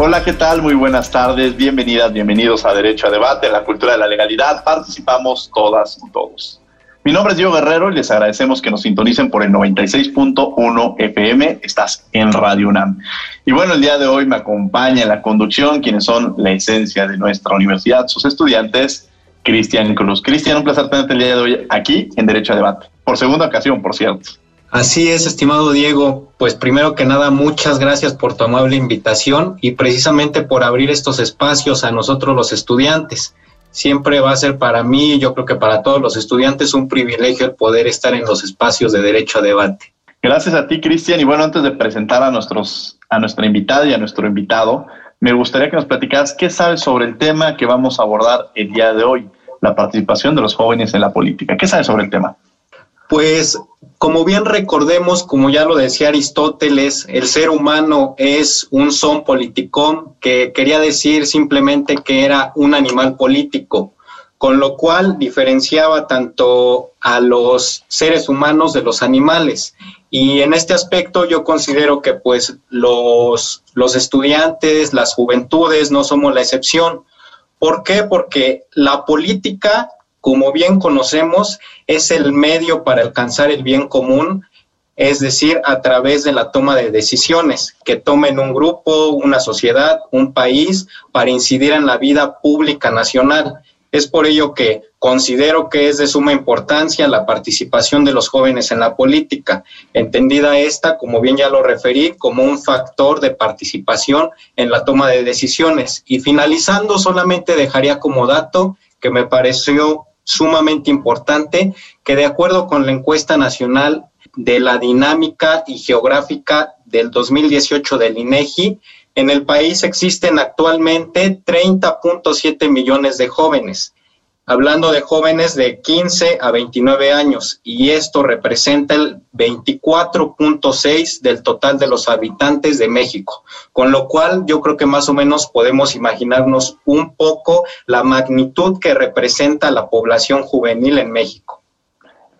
Hola, ¿qué tal? Muy buenas tardes. Bienvenidas, bienvenidos a Derecho a Debate, la cultura de la legalidad. Participamos todas y todos. Mi nombre es Diego Guerrero y les agradecemos que nos sintonicen por el 96.1 FM. Estás en Radio UNAM. Y bueno, el día de hoy me acompaña en la conducción quienes son la esencia de nuestra universidad, sus estudiantes, Cristian Cruz. Cristian, un placer tenerte el día de hoy aquí en Derecho a Debate. Por segunda ocasión, por cierto. Así es, estimado Diego. Pues primero que nada, muchas gracias por tu amable invitación y precisamente por abrir estos espacios a nosotros los estudiantes. Siempre va a ser para mí, y yo creo que para todos los estudiantes, un privilegio el poder estar en los espacios de derecho a debate. Gracias a ti, Cristian. Y bueno, antes de presentar a, nuestros, a nuestra invitada y a nuestro invitado, me gustaría que nos platicaras qué sabes sobre el tema que vamos a abordar el día de hoy, la participación de los jóvenes en la política. ¿Qué sabes sobre el tema? Pues como bien recordemos, como ya lo decía Aristóteles, el ser humano es un son politicón, que quería decir simplemente que era un animal político, con lo cual diferenciaba tanto a los seres humanos de los animales. Y en este aspecto yo considero que pues los, los estudiantes, las juventudes no somos la excepción. ¿Por qué? Porque la política como bien conocemos, es el medio para alcanzar el bien común, es decir, a través de la toma de decisiones que tomen un grupo, una sociedad, un país, para incidir en la vida pública nacional. Es por ello que considero que es de suma importancia la participación de los jóvenes en la política, entendida esta, como bien ya lo referí, como un factor de participación en la toma de decisiones. Y finalizando, solamente dejaría como dato que me pareció sumamente importante que de acuerdo con la encuesta nacional de la dinámica y geográfica del 2018 del INEGI, en el país existen actualmente 30.7 millones de jóvenes hablando de jóvenes de 15 a 29 años, y esto representa el 24.6 del total de los habitantes de México, con lo cual yo creo que más o menos podemos imaginarnos un poco la magnitud que representa la población juvenil en México.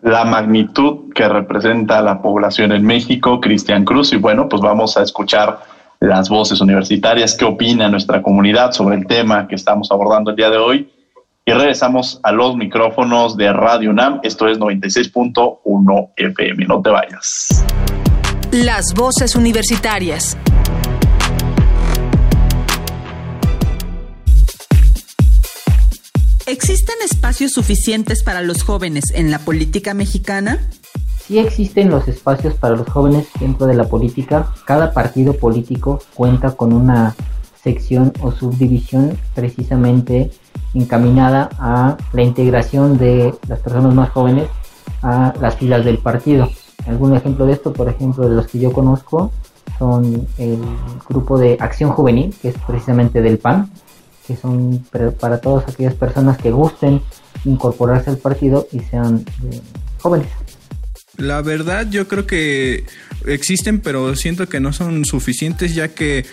La magnitud que representa la población en México, Cristian Cruz, y bueno, pues vamos a escuchar las voces universitarias, qué opina nuestra comunidad sobre el tema que estamos abordando el día de hoy y regresamos a los micrófonos de Radio UNAM. Esto es 96.1 FM. No te vayas. Las voces universitarias. ¿Existen espacios suficientes para los jóvenes en la política mexicana? Sí existen los espacios para los jóvenes dentro de la política. Cada partido político cuenta con una sección o subdivisión precisamente encaminada a la integración de las personas más jóvenes a las filas del partido. Algún ejemplo de esto, por ejemplo, de los que yo conozco, son el grupo de Acción Juvenil, que es precisamente del PAN, que son para todas aquellas personas que gusten incorporarse al partido y sean eh, jóvenes. La verdad yo creo que existen, pero siento que no son suficientes ya que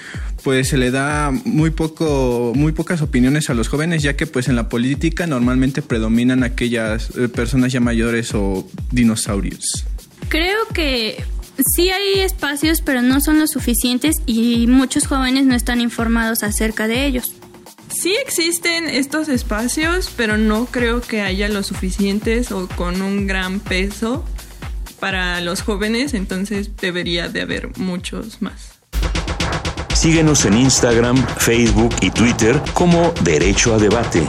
pues se le da muy poco muy pocas opiniones a los jóvenes, ya que pues en la política normalmente predominan aquellas eh, personas ya mayores o dinosaurios. Creo que sí hay espacios, pero no son los suficientes y muchos jóvenes no están informados acerca de ellos. Sí existen estos espacios, pero no creo que haya los suficientes o con un gran peso para los jóvenes, entonces debería de haber muchos más. Síguenos en Instagram, Facebook y Twitter como Derecho a Debate.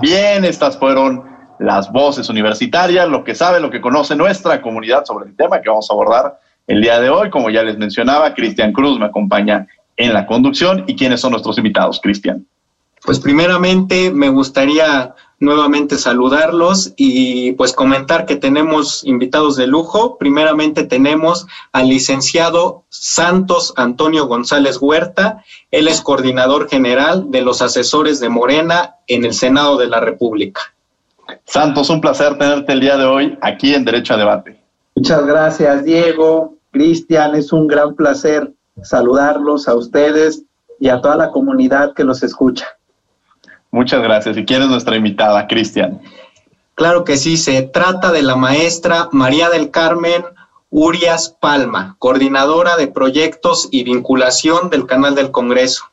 Bien, estas fueron las voces universitarias, lo que sabe, lo que conoce nuestra comunidad sobre el tema que vamos a abordar el día de hoy. Como ya les mencionaba, Cristian Cruz me acompaña en la conducción. ¿Y quiénes son nuestros invitados, Cristian? Pues primeramente me gustaría nuevamente saludarlos y pues comentar que tenemos invitados de lujo. Primeramente tenemos al licenciado Santos Antonio González Huerta. Él es coordinador general de los asesores de Morena en el Senado de la República. Santos, un placer tenerte el día de hoy aquí en Derecho a Debate. Muchas gracias, Diego. Cristian, es un gran placer saludarlos a ustedes y a toda la comunidad que los escucha. Muchas gracias. ¿Y quién es nuestra invitada, Cristian? Claro que sí, se trata de la maestra María del Carmen Urias Palma, coordinadora de proyectos y vinculación del canal del Congreso.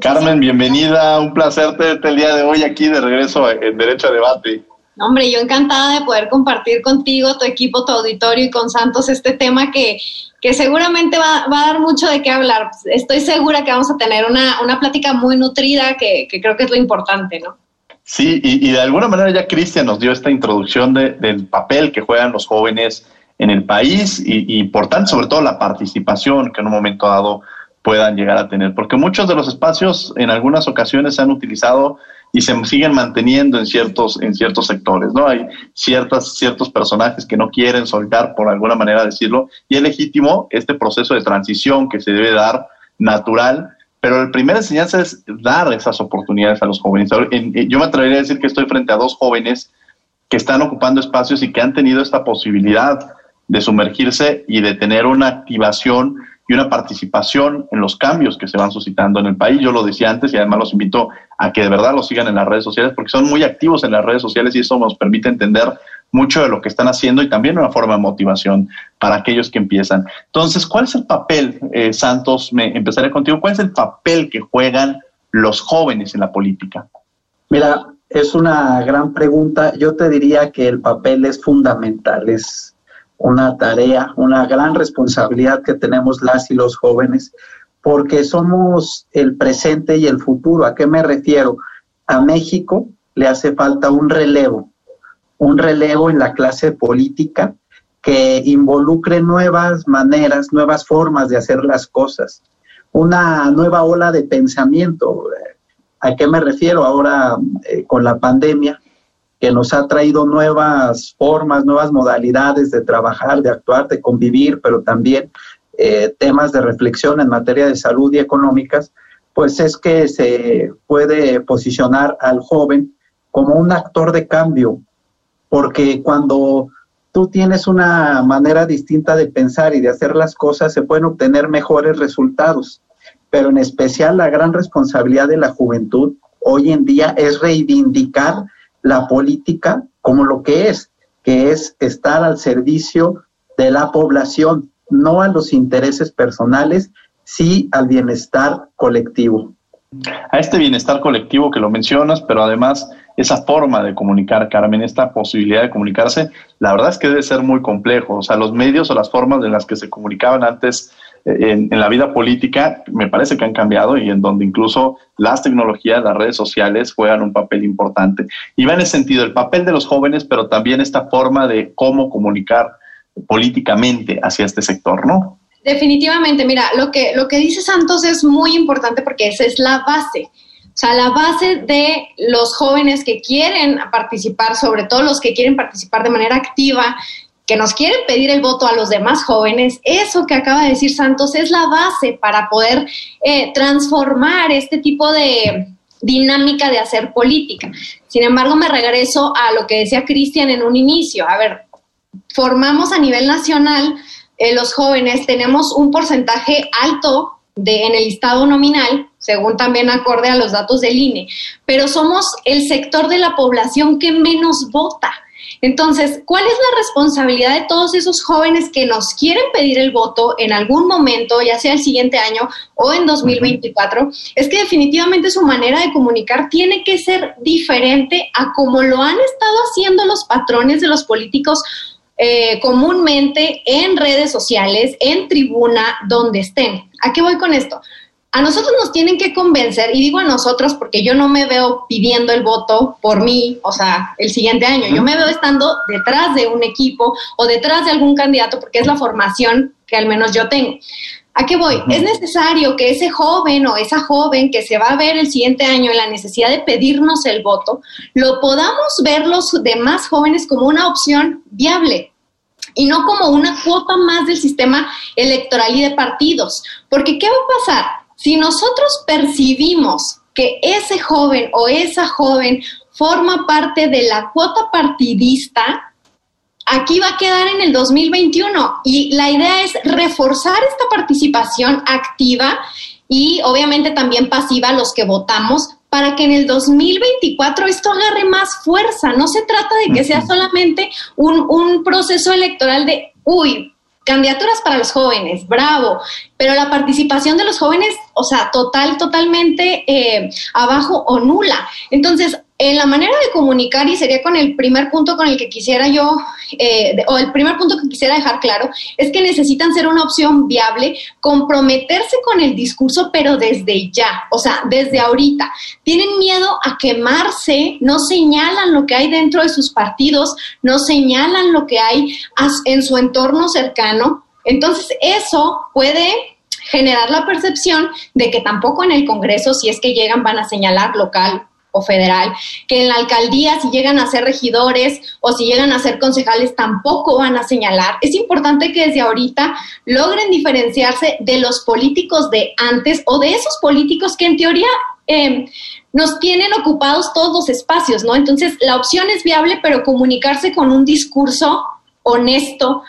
Carmen, bienvenida. Un placer tenerte el día de hoy aquí de regreso en Derecho a Debate. Hombre, yo encantada de poder compartir contigo, tu equipo, tu auditorio y con Santos este tema que, que seguramente va, va, a dar mucho de qué hablar. Estoy segura que vamos a tener una, una plática muy nutrida que, que, creo que es lo importante, ¿no? Sí, y, de alguna manera ya Cristian nos dio esta introducción de, del papel que juegan los jóvenes en el país y, y por sobre todo la participación que en un momento dado puedan llegar a tener, porque muchos de los espacios en algunas ocasiones se han utilizado y se siguen manteniendo en ciertos, en ciertos sectores, ¿no? Hay ciertas, ciertos personajes que no quieren soltar, por alguna manera decirlo, y es legítimo este proceso de transición que se debe dar natural, pero la primera enseñanza es dar esas oportunidades a los jóvenes. Yo me atrevería a decir que estoy frente a dos jóvenes que están ocupando espacios y que han tenido esta posibilidad de sumergirse y de tener una activación y una participación en los cambios que se van suscitando en el país. Yo lo decía antes y además los invito a que de verdad lo sigan en las redes sociales porque son muy activos en las redes sociales y eso nos permite entender mucho de lo que están haciendo y también una forma de motivación para aquellos que empiezan. Entonces, ¿cuál es el papel, eh, Santos? Me empezaré contigo. ¿Cuál es el papel que juegan los jóvenes en la política? Mira, es una gran pregunta. Yo te diría que el papel es fundamental, es una tarea, una gran responsabilidad que tenemos las y los jóvenes, porque somos el presente y el futuro. ¿A qué me refiero? A México le hace falta un relevo, un relevo en la clase política que involucre nuevas maneras, nuevas formas de hacer las cosas, una nueva ola de pensamiento. ¿A qué me refiero ahora eh, con la pandemia? Que nos ha traído nuevas formas, nuevas modalidades de trabajar, de actuar, de convivir, pero también eh, temas de reflexión en materia de salud y económicas, pues es que se puede posicionar al joven como un actor de cambio, porque cuando tú tienes una manera distinta de pensar y de hacer las cosas, se pueden obtener mejores resultados. Pero en especial la gran responsabilidad de la juventud hoy en día es reivindicar la política como lo que es, que es estar al servicio de la población, no a los intereses personales, sí al bienestar colectivo. A este bienestar colectivo que lo mencionas, pero además esa forma de comunicar, Carmen, esta posibilidad de comunicarse, la verdad es que debe ser muy complejo. O sea, los medios o las formas en las que se comunicaban antes en, la vida política me parece que han cambiado y en donde incluso las tecnologías, las redes sociales juegan un papel importante. Y va en ese sentido el papel de los jóvenes, pero también esta forma de cómo comunicar políticamente hacia este sector, ¿no? Definitivamente, mira, lo que, lo que dice Santos es muy importante porque esa es la base. O sea, la base de los jóvenes que quieren participar, sobre todo los que quieren participar de manera activa que nos quieren pedir el voto a los demás jóvenes, eso que acaba de decir Santos es la base para poder eh, transformar este tipo de dinámica de hacer política. Sin embargo, me regreso a lo que decía Cristian en un inicio. A ver, formamos a nivel nacional eh, los jóvenes, tenemos un porcentaje alto de, en el estado nominal, según también acorde a los datos del INE, pero somos el sector de la población que menos vota. Entonces, ¿cuál es la responsabilidad de todos esos jóvenes que nos quieren pedir el voto en algún momento, ya sea el siguiente año o en 2024? Es que definitivamente su manera de comunicar tiene que ser diferente a como lo han estado haciendo los patrones de los políticos eh, comúnmente en redes sociales, en tribuna, donde estén. ¿A qué voy con esto? A nosotros nos tienen que convencer, y digo a nosotros porque yo no me veo pidiendo el voto por mí, o sea, el siguiente año, yo me veo estando detrás de un equipo o detrás de algún candidato porque es la formación que al menos yo tengo. ¿A qué voy? Es necesario que ese joven o esa joven que se va a ver el siguiente año en la necesidad de pedirnos el voto, lo podamos ver los demás jóvenes como una opción viable y no como una cuota más del sistema electoral y de partidos. Porque ¿qué va a pasar? Si nosotros percibimos que ese joven o esa joven forma parte de la cuota partidista, aquí va a quedar en el 2021 y la idea es reforzar esta participación activa y obviamente también pasiva los que votamos para que en el 2024 esto agarre más fuerza. No se trata de que sea solamente un, un proceso electoral de, uy, Candidaturas para los jóvenes, bravo, pero la participación de los jóvenes, o sea, total, totalmente eh, abajo o nula. Entonces, en la manera de comunicar, y sería con el primer punto con el que quisiera yo, eh, o el primer punto que quisiera dejar claro, es que necesitan ser una opción viable, comprometerse con el discurso, pero desde ya, o sea, desde ahorita. Tienen miedo a quemarse, no señalan lo que hay dentro de sus partidos, no señalan lo que hay en su entorno cercano. Entonces, eso puede generar la percepción de que tampoco en el Congreso, si es que llegan, van a señalar local o federal, que en la alcaldía si llegan a ser regidores o si llegan a ser concejales tampoco van a señalar. Es importante que desde ahorita logren diferenciarse de los políticos de antes o de esos políticos que en teoría em, nos tienen ocupados todos los espacios, ¿no? Entonces la opción es viable, pero comunicarse con un discurso honesto,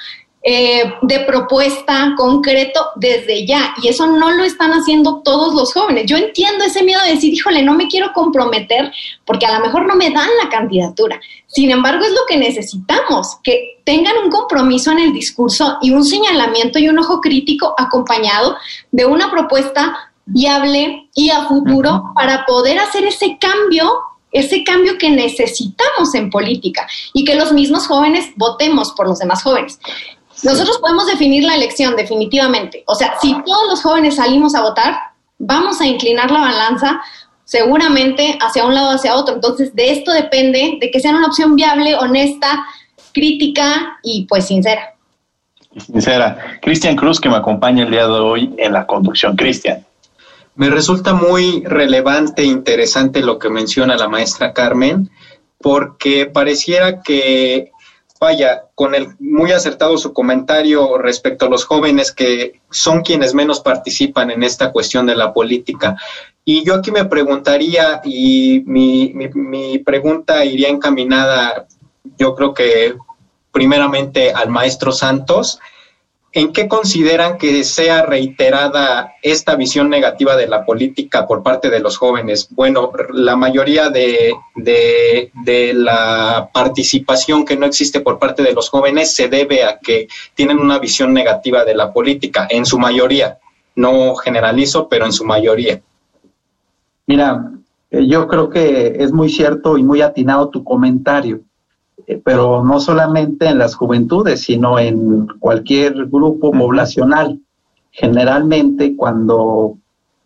eh, de propuesta concreto desde ya. Y eso no lo están haciendo todos los jóvenes. Yo entiendo ese miedo de decir, híjole, no me quiero comprometer porque a lo mejor no me dan la candidatura. Sin embargo, es lo que necesitamos, que tengan un compromiso en el discurso y un señalamiento y un ojo crítico acompañado de una propuesta viable y a futuro para poder hacer ese cambio ese cambio que necesitamos en política y que los mismos jóvenes votemos por los demás jóvenes. Nosotros podemos definir la elección definitivamente. O sea, si todos los jóvenes salimos a votar, vamos a inclinar la balanza seguramente hacia un lado o hacia otro. Entonces, de esto depende de que sea una opción viable, honesta, crítica y pues sincera. Sincera. Cristian Cruz, que me acompaña el día de hoy en la conducción. Cristian. Me resulta muy relevante e interesante lo que menciona la maestra Carmen, porque pareciera que vaya, con el muy acertado su comentario respecto a los jóvenes que son quienes menos participan en esta cuestión de la política. Y yo aquí me preguntaría, y mi, mi pregunta iría encaminada, yo creo que primeramente al maestro Santos, ¿En qué consideran que sea reiterada esta visión negativa de la política por parte de los jóvenes? Bueno, la mayoría de, la participación que no existe por parte de los jóvenes se debe a que tienen una visión negativa de la política, en su mayoría. No generalizo, pero en su mayoría. Mira, eh, yo creo que es muy cierto y muy atinado tu comentario. Eh, pero no solamente en las juventudes, sino en cualquier grupo poblacional. Generalmente cuando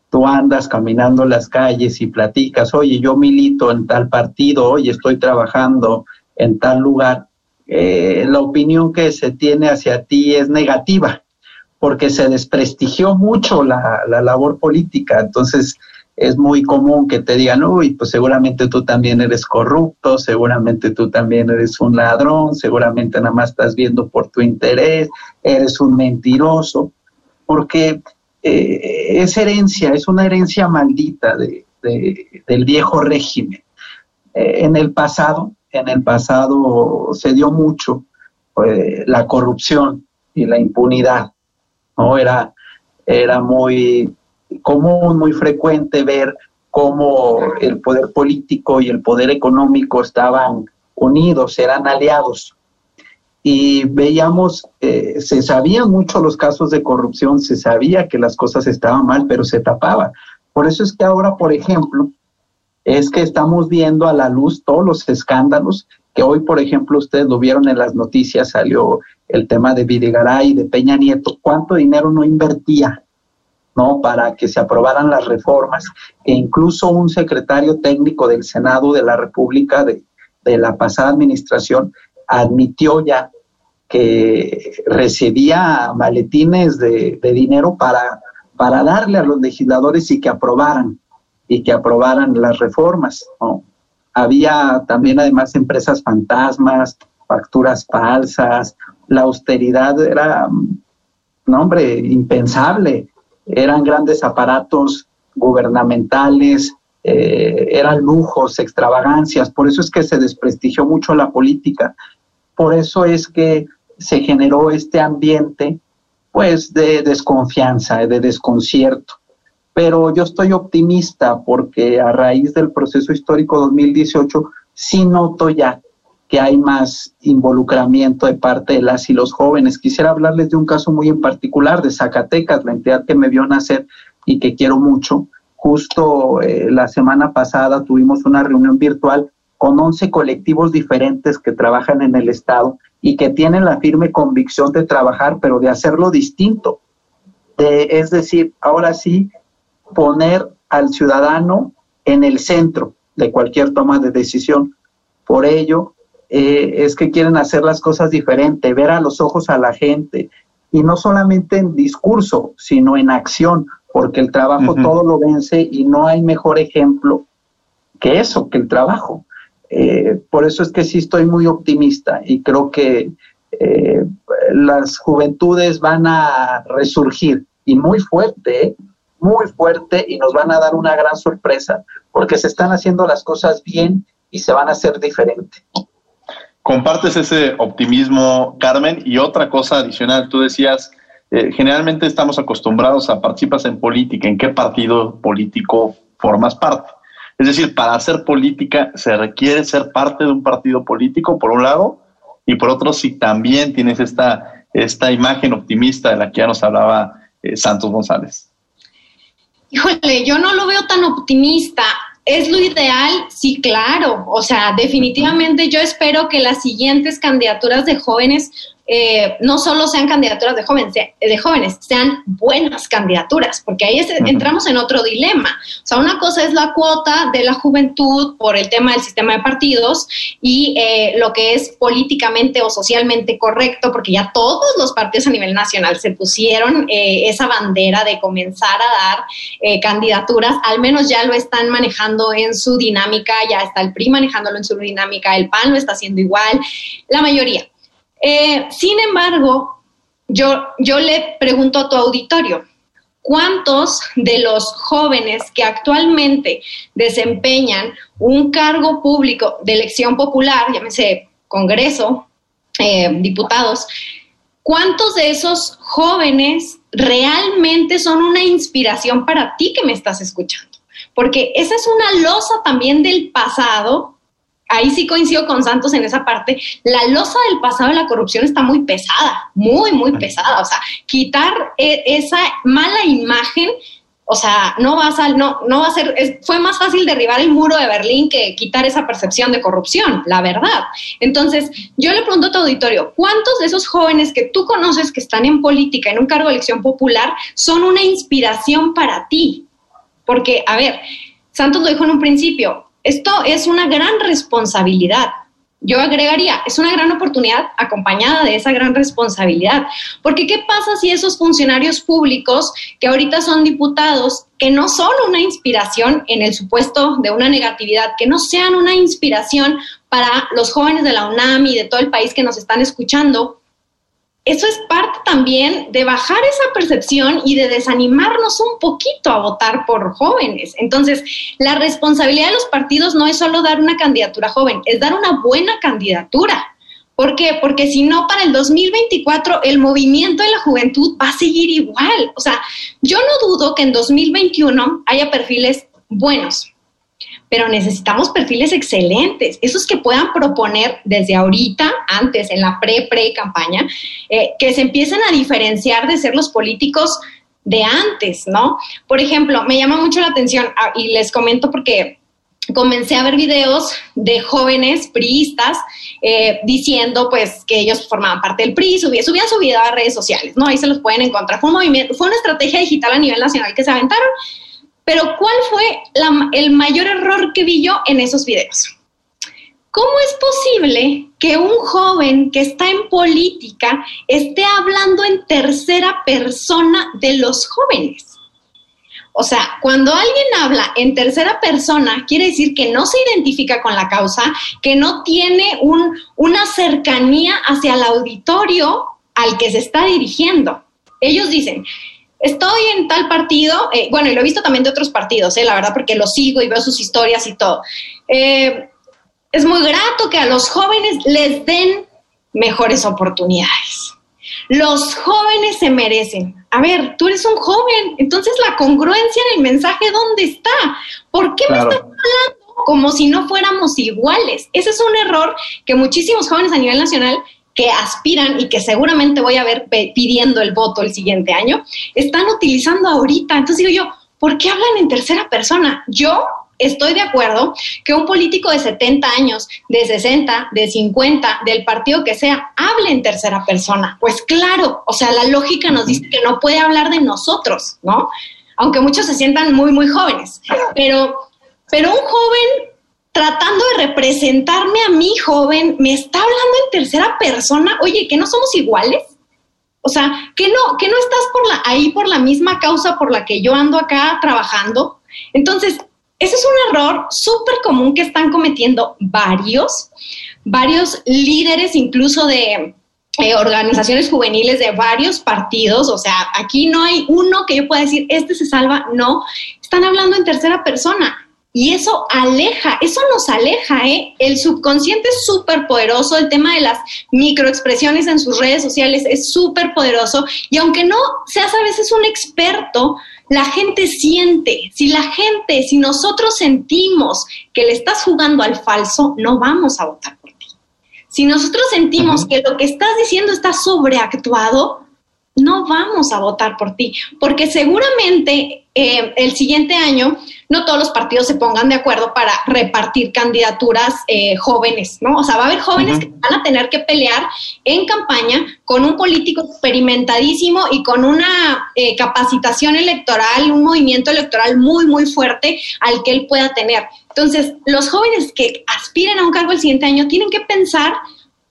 tú andas caminando las calles y platicas, oye, yo milito en tal partido, oye, estoy trabajando en tal lugar, eh, la opinión que se tiene hacia ti es negativa, porque se desprestigió mucho la, la labor política. Entonces, es muy común que te digan, uy, pues seguramente tú también eres corrupto, seguramente tú también eres un ladrón, seguramente nada más estás viendo por tu interés, eres un mentiroso, porque eh, es herencia, es una herencia maldita de, del viejo régimen. Eh, en el pasado, en el pasado se dio mucho eh, la corrupción y la impunidad, ¿no? Era, era muy común, muy frecuente ver cómo el poder político y el poder económico estaban unidos, eran aliados. Y veíamos, eh, se sabían mucho los casos de corrupción, se sabía que las cosas estaban mal, pero se tapaba. Por eso es que ahora, por ejemplo, es que estamos viendo a la luz todos los escándalos que hoy, por ejemplo, ustedes lo vieron en las noticias, salió el tema de Videgaray, de Peña Nieto, cuánto dinero no invertía ¿no? Para que se aprobaran las reformas, que incluso un secretario técnico del Senado de la República de, de la pasada administración admitió ya que recibía maletines de, dinero para, para darle a los legisladores y que aprobaran, y que aprobaran las reformas. Había también además empresas fantasmas, facturas falsas, la austeridad era, no hombre, impensable. Eran grandes aparatos gubernamentales, eh, eran lujos, extravagancias, por eso es que se desprestigió mucho la política, por eso es que se generó este ambiente pues de desconfianza, de desconcierto. Pero yo estoy optimista porque a raíz del proceso histórico 2018 sí noto ya que hay más involucramiento de parte de las y los jóvenes. Quisiera hablarles de un caso muy en particular de Zacatecas, la entidad que me vio nacer y que quiero mucho. Justo eh, la semana pasada tuvimos una reunión virtual con 11 colectivos diferentes que trabajan en el Estado y que tienen la firme convicción de trabajar, pero de hacerlo distinto. De, es decir, ahora sí, poner al ciudadano en el centro de cualquier toma de decisión. Por ello, eh, es que quieren hacer las cosas diferente, ver a los ojos a la gente, y no solamente en discurso, sino en acción, porque el trabajo todo lo vence y no hay mejor ejemplo que eso, que el trabajo. Eh, por eso es que sí estoy muy optimista y creo que eh, las juventudes van a resurgir y muy fuerte, muy fuerte y nos van a dar una gran sorpresa porque se están haciendo las cosas bien y se van a hacer diferente. Compartes ese optimismo, Carmen, y otra cosa adicional, tú decías, eh, generalmente estamos acostumbrados a participar en política, ¿en qué partido político formas parte? Es decir, para hacer política se requiere ser parte de un partido político, por un lado, y por otro, si también tienes esta, esta imagen optimista de la que ya nos hablaba eh, Santos González. Híjole, yo no lo veo tan optimista. ¿Es lo ideal? Sí, claro. O sea, definitivamente yo espero que las siguientes candidaturas de jóvenes eh, no solo sean candidaturas de jóvenes, de jóvenes, sean buenas candidaturas, porque ahí entramos en otro dilema. O sea, una cosa es la cuota de la juventud por el tema del sistema de partidos y eh, lo que es políticamente o socialmente correcto, porque ya todos los partidos a nivel nacional se pusieron eh, esa bandera de comenzar a dar candidaturas, al menos ya lo están manejando en su dinámica, ya está el PRI manejándolo en su dinámica, el PAN lo está haciendo igual, la mayoría. Eh, sin embargo, yo, yo le pregunto a tu auditorio, ¿cuántos de los jóvenes que actualmente desempeñan un cargo público de elección popular, llámese Congreso, eh, diputados, cuántos de esos jóvenes realmente son una inspiración para ti que me estás escuchando? Porque esa es una losa también del pasado ahí sí coincido con Santos en esa parte, la losa del pasado de la corrupción está muy pesada, muy, muy pesada. O sea, quitar e, esa mala imagen, o sea, no va a, no, no va a ser, fue más fácil derribar el muro de Berlín que quitar esa percepción de corrupción, la verdad. Entonces, yo le pregunto a tu auditorio, ¿cuántos de esos jóvenes que tú conoces que están en política, en un cargo de elección popular, son una inspiración para ti? Porque, a ver, Santos lo dijo en un principio, esto es una gran responsabilidad. Yo agregaría, es una gran oportunidad acompañada de esa gran responsabilidad. Porque ¿qué pasa si esos funcionarios públicos que ahorita son diputados, que no son una inspiración en el supuesto de una negatividad, que no sean una inspiración para los jóvenes de la UNAM y de todo el país que nos están escuchando, eso es parte también de bajar esa percepción y de desanimarnos un poquito a votar por jóvenes. Entonces, la responsabilidad de los partidos no es solo dar una candidatura joven, es dar una buena candidatura. ¿Por qué? Porque si no, para el 2024 el movimiento de la juventud va a seguir igual. O sea, yo no dudo que en 2021 haya perfiles buenos, pero necesitamos perfiles excelentes, esos que puedan proponer desde ahorita, antes, en la pre-pre-campaña, eh, que se empiecen a diferenciar de ser los políticos de antes, ¿no? Por ejemplo, me llama mucho la atención, ah, y les comento porque comencé a ver videos de jóvenes priistas eh, diciendo pues que ellos formaban parte del PRI, subían, subían su vida a redes sociales, ¿no? Ahí se los pueden encontrar. Fue un movimiento, fue una estrategia digital a nivel nacional que se aventaron. Pero ¿cuál fue el mayor error que vi yo en esos videos? ¿Cómo es posible que un joven que está en política esté hablando en tercera persona de los jóvenes? O sea, cuando alguien habla en tercera persona, quiere decir que no se identifica con la causa, que no tiene una cercanía hacia el auditorio al que se está dirigiendo. Ellos dicen, estoy en tal partido, eh, bueno, y lo he visto también de otros partidos, eh, la verdad, porque lo sigo y veo sus historias y todo. Eh, es muy grato que a los jóvenes les den mejores oportunidades. Los jóvenes se merecen. A ver, tú eres un joven, entonces la congruencia en el mensaje, ¿dónde está? ¿Por qué me estás hablando como si no fuéramos iguales? Ese es un error que muchísimos jóvenes a nivel nacional que aspiran y que seguramente voy a ver pidiendo el voto el siguiente año, están utilizando ahorita. Entonces digo yo, ¿por qué hablan en tercera persona? Yo estoy de acuerdo que un político de 70 años, de 60, de 50, del partido que sea, hable en tercera persona. Pues claro, o sea, la lógica nos dice que no puede hablar de nosotros, ¿no? Aunque muchos se sientan muy, muy jóvenes. Pero, pero un joven tratando de representarme a mí, joven, me está hablando en tercera persona. Oye, ¿que no somos iguales? O sea, que no, que no estás por la, ahí por la misma causa por la que yo ando acá trabajando. Entonces, ese es un error súper común que están cometiendo varios, varios líderes incluso de eh, organizaciones juveniles de varios partidos. O sea, aquí no hay uno que yo pueda decir, este se salva, no. Están hablando en tercera persona. Y eso aleja, eso nos aleja, ¿eh? El subconsciente es súper poderoso, el tema de las microexpresiones en sus redes sociales es súper poderoso. Y aunque no seas a veces un experto, la gente siente, si la gente, si nosotros sentimos que le estás jugando al falso, no vamos a votar por ti. Si nosotros sentimos que lo que estás diciendo está sobreactuado, no vamos a votar por ti, porque seguramente eh, el siguiente año no todos los partidos se pongan de acuerdo para repartir candidaturas eh, jóvenes, ¿no? O sea, va a haber jóvenes que van a tener que pelear en campaña con un político experimentadísimo y con una eh, capacitación electoral, un movimiento electoral muy, muy fuerte al que él pueda tener. Entonces, los jóvenes que aspiren a un cargo el siguiente año tienen que pensar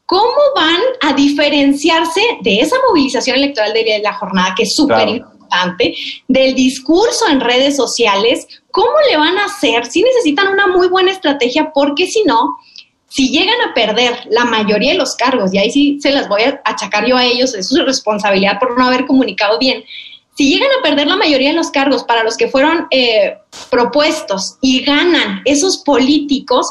¿Cómo van a diferenciarse de esa movilización electoral de la jornada, que es súper importante, del discurso en redes sociales? ¿Cómo le van a hacer? Si necesitan una muy buena estrategia, porque si no, si llegan a perder la mayoría de los cargos, y ahí sí se las voy a achacar yo a ellos, es su responsabilidad por no haber comunicado bien, si llegan a perder la mayoría de los cargos para los que fueron eh, propuestos y ganan esos políticos,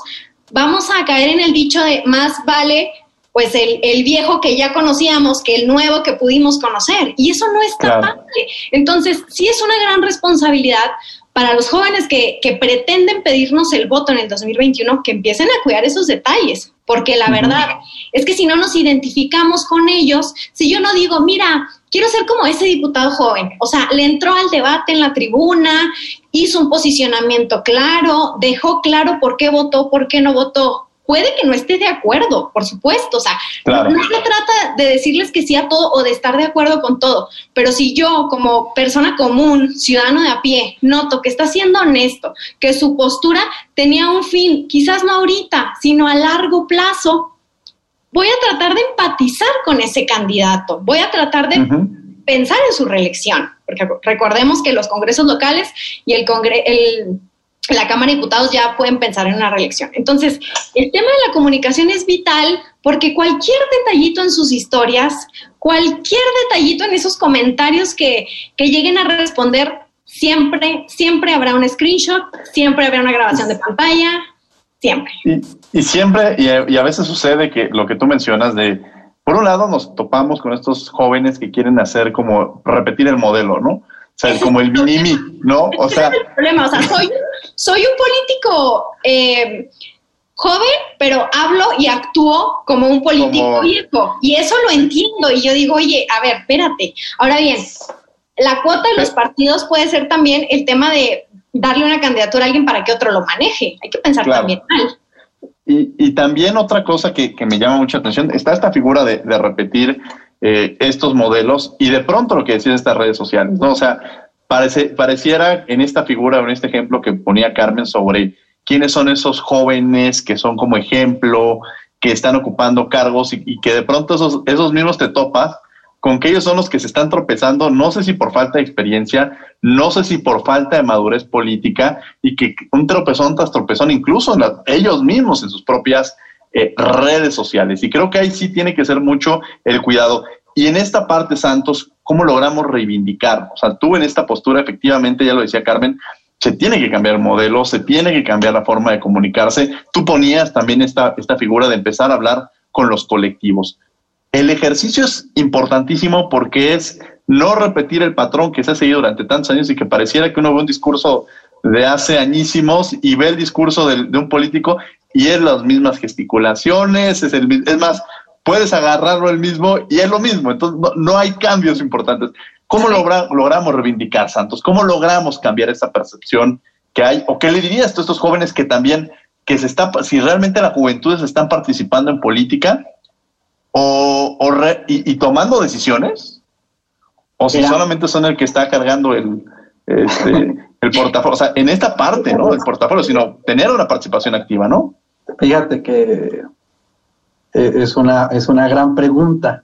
vamos a caer en el dicho de más vale pues el, viejo que ya conocíamos que el nuevo que pudimos conocer. Y eso no es tan fácil. Entonces, sí es una gran responsabilidad para los jóvenes que, que, pretenden pedirnos el voto en el 2021, que empiecen a cuidar esos detalles, porque la verdad es que si no nos identificamos con ellos, si yo no digo, mira, quiero ser como ese diputado joven, o sea, le entró al debate en la tribuna, hizo un posicionamiento claro, dejó claro por qué votó, por qué no votó, puede que no esté de acuerdo, por supuesto, o sea, no, se trata de decirles que sí a todo o de estar de acuerdo con todo, pero si yo como persona común, ciudadano de a pie, noto que está siendo honesto, que su postura tenía un fin, quizás no ahorita, sino a largo plazo, voy a tratar de empatizar con ese candidato, voy a tratar de pensar en su reelección, porque recordemos que los congresos locales y el, congre el la Cámara de Diputados ya pueden pensar en una reelección. Entonces, el tema de la comunicación es vital porque cualquier detallito en sus historias, cualquier detallito en esos comentarios que, que lleguen a responder, siempre, siempre habrá un screenshot, siempre habrá una grabación de pantalla, siempre. Y, siempre, y a, y a veces sucede que lo que tú mencionas de, por un lado nos topamos con estos jóvenes que quieren hacer como repetir el modelo, ¿no? O sea, como el minimi, ¿no? O sea, el problema. O sea, soy, soy un político eh, joven, pero hablo y actúo como un político viejo. Y eso lo entiendo. Y yo digo, oye, a ver, espérate. Ahora bien, la cuota de los partidos puede ser también el tema de darle una candidatura a alguien para que otro lo maneje. Hay que pensar también mal. Y, también otra cosa que, me llama mucha atención, está esta figura de, repetir eh, estos modelos y de pronto lo que decían estas redes sociales, ¿no? O sea, parece, pareciera en esta figura, en este ejemplo que ponía Carmen sobre quiénes son esos jóvenes que son como ejemplo, que están ocupando cargos y, que de pronto esos, esos mismos te topas con que ellos son los que se están tropezando, no sé si por falta de experiencia, no sé si por falta de madurez política, y que un tropezón tras tropezón, incluso ellos mismos en sus propias eh, redes sociales. Y creo que ahí sí tiene que ser mucho el cuidado. Y en esta parte, Santos, ¿cómo logramos reivindicar? O sea, tú en esta postura, efectivamente, ya lo decía Carmen, se tiene que cambiar el modelo, se tiene que cambiar la forma de comunicarse. Tú ponías también esta, esta figura de empezar a hablar con los colectivos. El ejercicio es importantísimo porque es no repetir el patrón que se ha seguido durante tantos años y que pareciera que uno ve un discurso de hace añísimos y ve el discurso de, un político y es las mismas gesticulaciones, es, el, es más, puedes agarrarlo el mismo y es lo mismo, entonces no, hay cambios importantes. ¿Cómo logramos reivindicar, Santos? ¿Cómo logramos cambiar esa percepción que hay? ¿O qué le dirías a estos jóvenes que también, que se está, si realmente las juventudes están participando en política, o, y, tomando decisiones, o si solamente son el que está cargando el, este, el portafolio, o sea, en esta parte, ¿no? El portafolio, sino tener una participación activa, ¿no? Fíjate que es una, es una gran pregunta.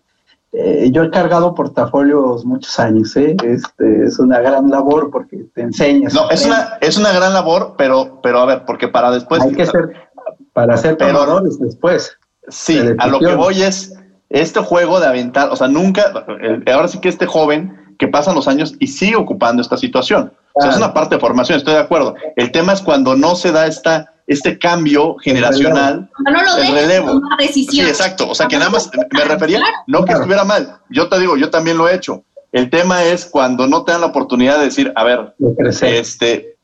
Eh, yo he cargado portafolios muchos años, ¿eh? Este, es una gran labor porque te enseñas. No, es una, es una gran labor, pero, pero a ver, porque para después... Hay que ser, para ser tomadores después. Sí, a lo que voy es, este juego de aventar, o sea, nunca, ahora sí que este joven que pasan los años y sigue ocupando esta situación. O sea, es una parte de formación, estoy de acuerdo. El tema es cuando no se da esta, este cambio generacional, no lo el relevo. Sí, exacto. O sea, que nada más me refería, no que estuviera mal. Yo te digo, yo también lo he hecho. El tema es cuando no te dan la oportunidad de decir, a ver, este,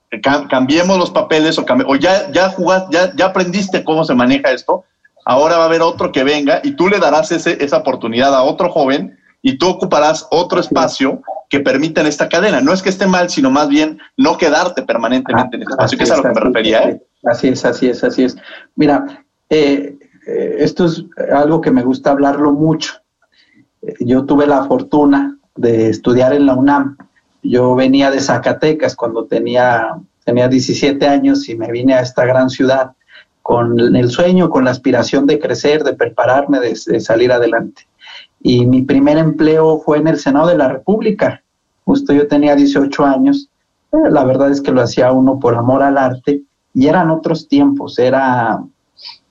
cambiemos los papeles o, o ya, ya jugaste, ya, ya aprendiste cómo se maneja esto ahora va a haber otro que venga y tú le darás ese, esa oportunidad a otro joven y tú ocuparás otro espacio que permita en esta cadena. No es que esté mal, sino más bien no quedarte permanentemente en el espacio, que es a lo que me refería. ¿eh? Así es, así es, así es. Mira, eh, eh, esto es algo que me gusta hablarlo mucho. Yo tuve la fortuna de estudiar en la UNAM. Yo venía de Zacatecas cuando tenía, tenía 17 años y me vine a esta gran ciudad con el sueño, con la aspiración de crecer, de prepararme, de, salir adelante. Y mi primer empleo fue en el Senado de la República. Justo yo tenía 18 años. Eh, la verdad es que lo hacía uno por amor al arte y eran otros tiempos. Era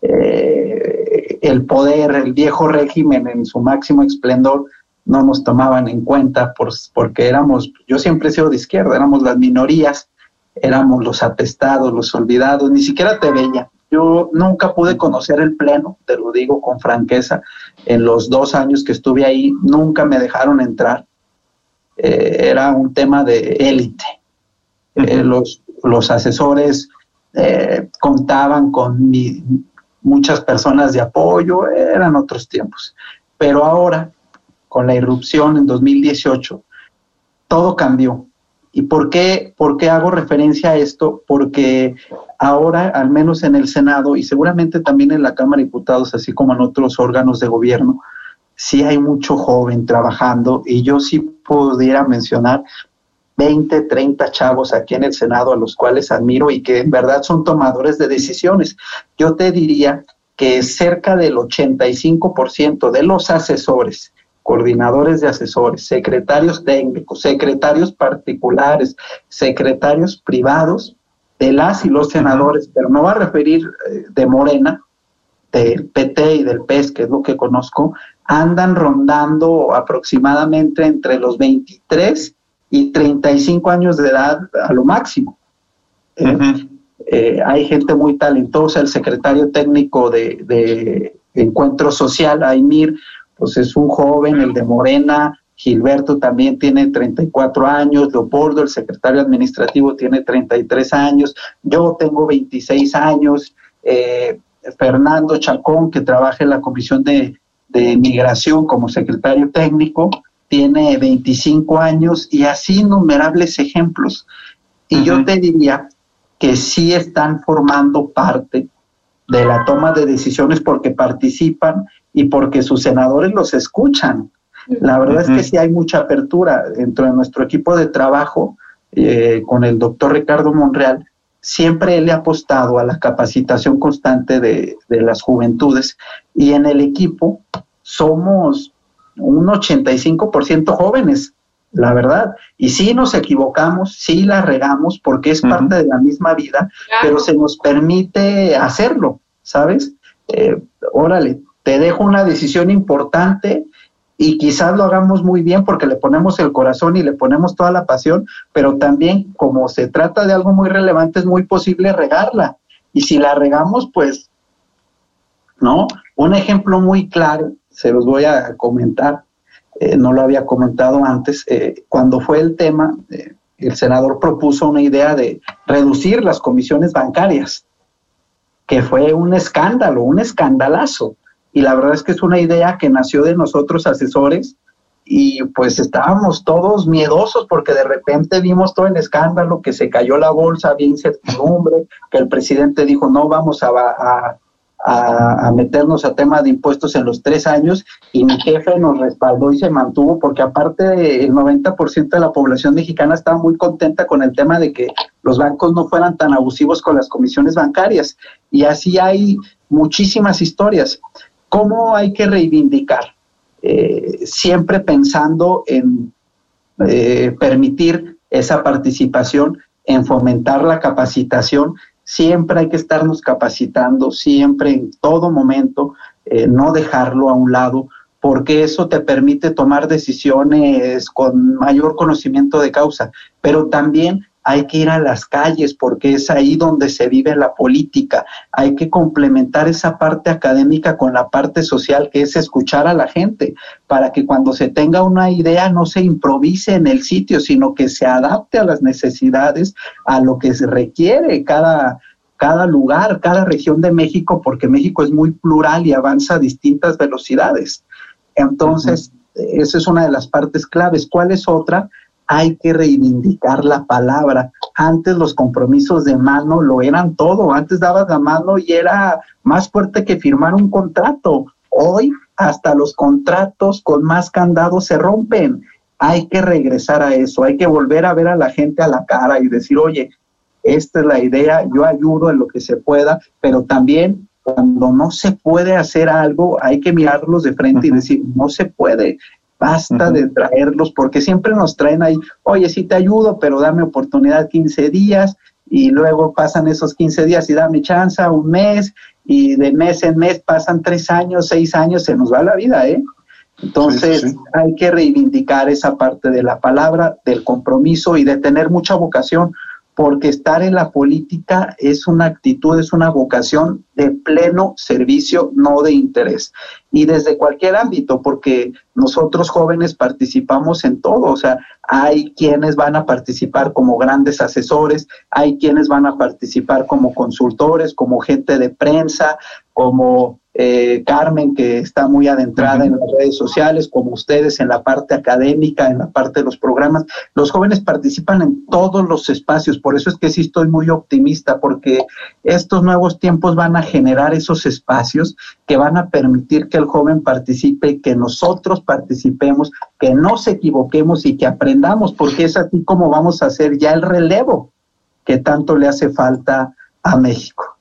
eh, el poder, el viejo régimen en su máximo esplendor no nos tomaban en cuenta por, porque éramos, yo siempre he sido de izquierda, éramos las minorías, éramos los atestados, los olvidados, ni siquiera te veían. Yo nunca pude conocer el Pleno, te lo digo con franqueza. En los dos años que estuve ahí, nunca me dejaron entrar. Eh, era un tema de élite. Eh, los, los asesores eh, contaban con muchas personas de apoyo, eran otros tiempos. Pero ahora, con la irrupción en 2018, todo cambió. ¿Y por qué, por qué hago referencia a esto? Porque ahora, al menos en el Senado y seguramente también en la Cámara de Diputados, así como en otros órganos de gobierno, sí hay mucho joven trabajando y yo sí pudiera mencionar 20, 30 chavos aquí en el Senado a los cuales admiro y que en verdad son tomadores de decisiones. Yo te diría que cerca del 85% de los asesores coordinadores de asesores, secretarios técnicos, secretarios particulares, secretarios privados de las y los senadores, pero no va a referir eh, de Morena, del PT y del PES, que es lo que conozco, andan rondando aproximadamente entre los 23 y 35 años de edad a lo máximo. Eh, eh, hay gente muy talentosa, el secretario técnico de, de Encuentro Social, Aymir, pues es un joven, el de Morena, Gilberto también tiene 34 años, Leopoldo, el secretario administrativo, tiene 33 años, yo tengo 26 años, eh, Fernando Chacón, que trabaja en la Comisión de, Migración como secretario técnico, tiene 25 años y así innumerables ejemplos. Y yo te diría que sí están formando parte de la toma de decisiones porque participan y porque sus senadores los escuchan. La verdad es que sí hay mucha apertura dentro de nuestro equipo de trabajo eh, con el doctor Ricardo Monreal. Siempre él le ha apostado a la capacitación constante de, de las juventudes y en el equipo somos un 85% jóvenes, la verdad. Y sí nos equivocamos, sí la regamos porque es parte de la misma vida, pero se nos permite hacerlo, ¿sabes? Eh, órale, te dejo una decisión importante y quizás lo hagamos muy bien porque le ponemos el corazón y le ponemos toda la pasión, pero también como se trata de algo muy relevante es muy posible regarla. Y si la regamos, pues, ¿no? Un ejemplo muy claro, se los voy a comentar, eh, no lo había comentado antes, eh, cuando fue el tema, eh, el senador propuso una idea de reducir las comisiones bancarias, que fue un escándalo, un escandalazo. Y la verdad es que es una idea que nació de nosotros asesores y pues estábamos todos miedosos porque de repente vimos todo el escándalo, que se cayó la bolsa, había incertidumbre, que el presidente dijo no vamos a, a, a, meternos a tema de impuestos en los tres años y mi jefe nos respaldó y se mantuvo porque aparte el 90% de la población mexicana estaba muy contenta con el tema de que los bancos no fueran tan abusivos con las comisiones bancarias y así hay muchísimas historias. ¿Cómo hay que reivindicar? Eh, siempre pensando en eh, permitir esa participación, en fomentar la capacitación Siempre hay que estarnos capacitando, siempre, en todo momento, eh, no dejarlo a un lado, porque eso te permite tomar decisiones con mayor conocimiento de causa, pero también hay que ir a las calles porque es ahí donde se vive la política. Hay que complementar esa parte académica con la parte social que es escuchar a la gente para que cuando se tenga una idea no se improvise en el sitio, sino que se adapte a las necesidades, a lo que se requiere cada, cada lugar, cada región de México, porque México es muy plural y avanza a distintas velocidades. Entonces, esa es una de las partes claves. ¿Cuál es otra? Hay que reivindicar la palabra. Antes los compromisos de mano lo eran todo. Antes dabas la mano y era más fuerte que firmar un contrato. Hoy hasta los contratos con más candados se rompen. Hay que regresar a eso. Hay que volver a ver a la gente a la cara y decir, oye, esta es la idea, yo ayudo en lo que se pueda, pero también cuando no se puede hacer algo, hay que mirarlos de frente y decir, no se puede. Basta de traerlos porque siempre nos traen ahí, oye, sí te ayudo, pero dame oportunidad 15 días y luego pasan esos 15 días y dame chance un mes y de mes en mes pasan tres años, seis años, se nos va la vida, ¿eh? Entonces hay que reivindicar esa parte de la palabra, del compromiso y de tener mucha vocación, porque estar en la política es una actitud, es una vocación de pleno servicio, no de interés. Y desde cualquier ámbito, porque nosotros jóvenes participamos en todo, o sea, hay quienes van a participar como grandes asesores, hay quienes van a participar como consultores, como gente de prensa, como eh, Carmen, que está muy adentrada en las redes sociales, como ustedes en la parte académica, en la parte de los programas. Los jóvenes participan en todos los espacios, por eso es que sí estoy muy optimista, porque estos nuevos tiempos van a generar esos espacios que van a permitir que el joven participe, que nosotros participemos, que no se equivoquemos y que aprendamos, porque es así como vamos a hacer ya el relevo que tanto le hace falta a México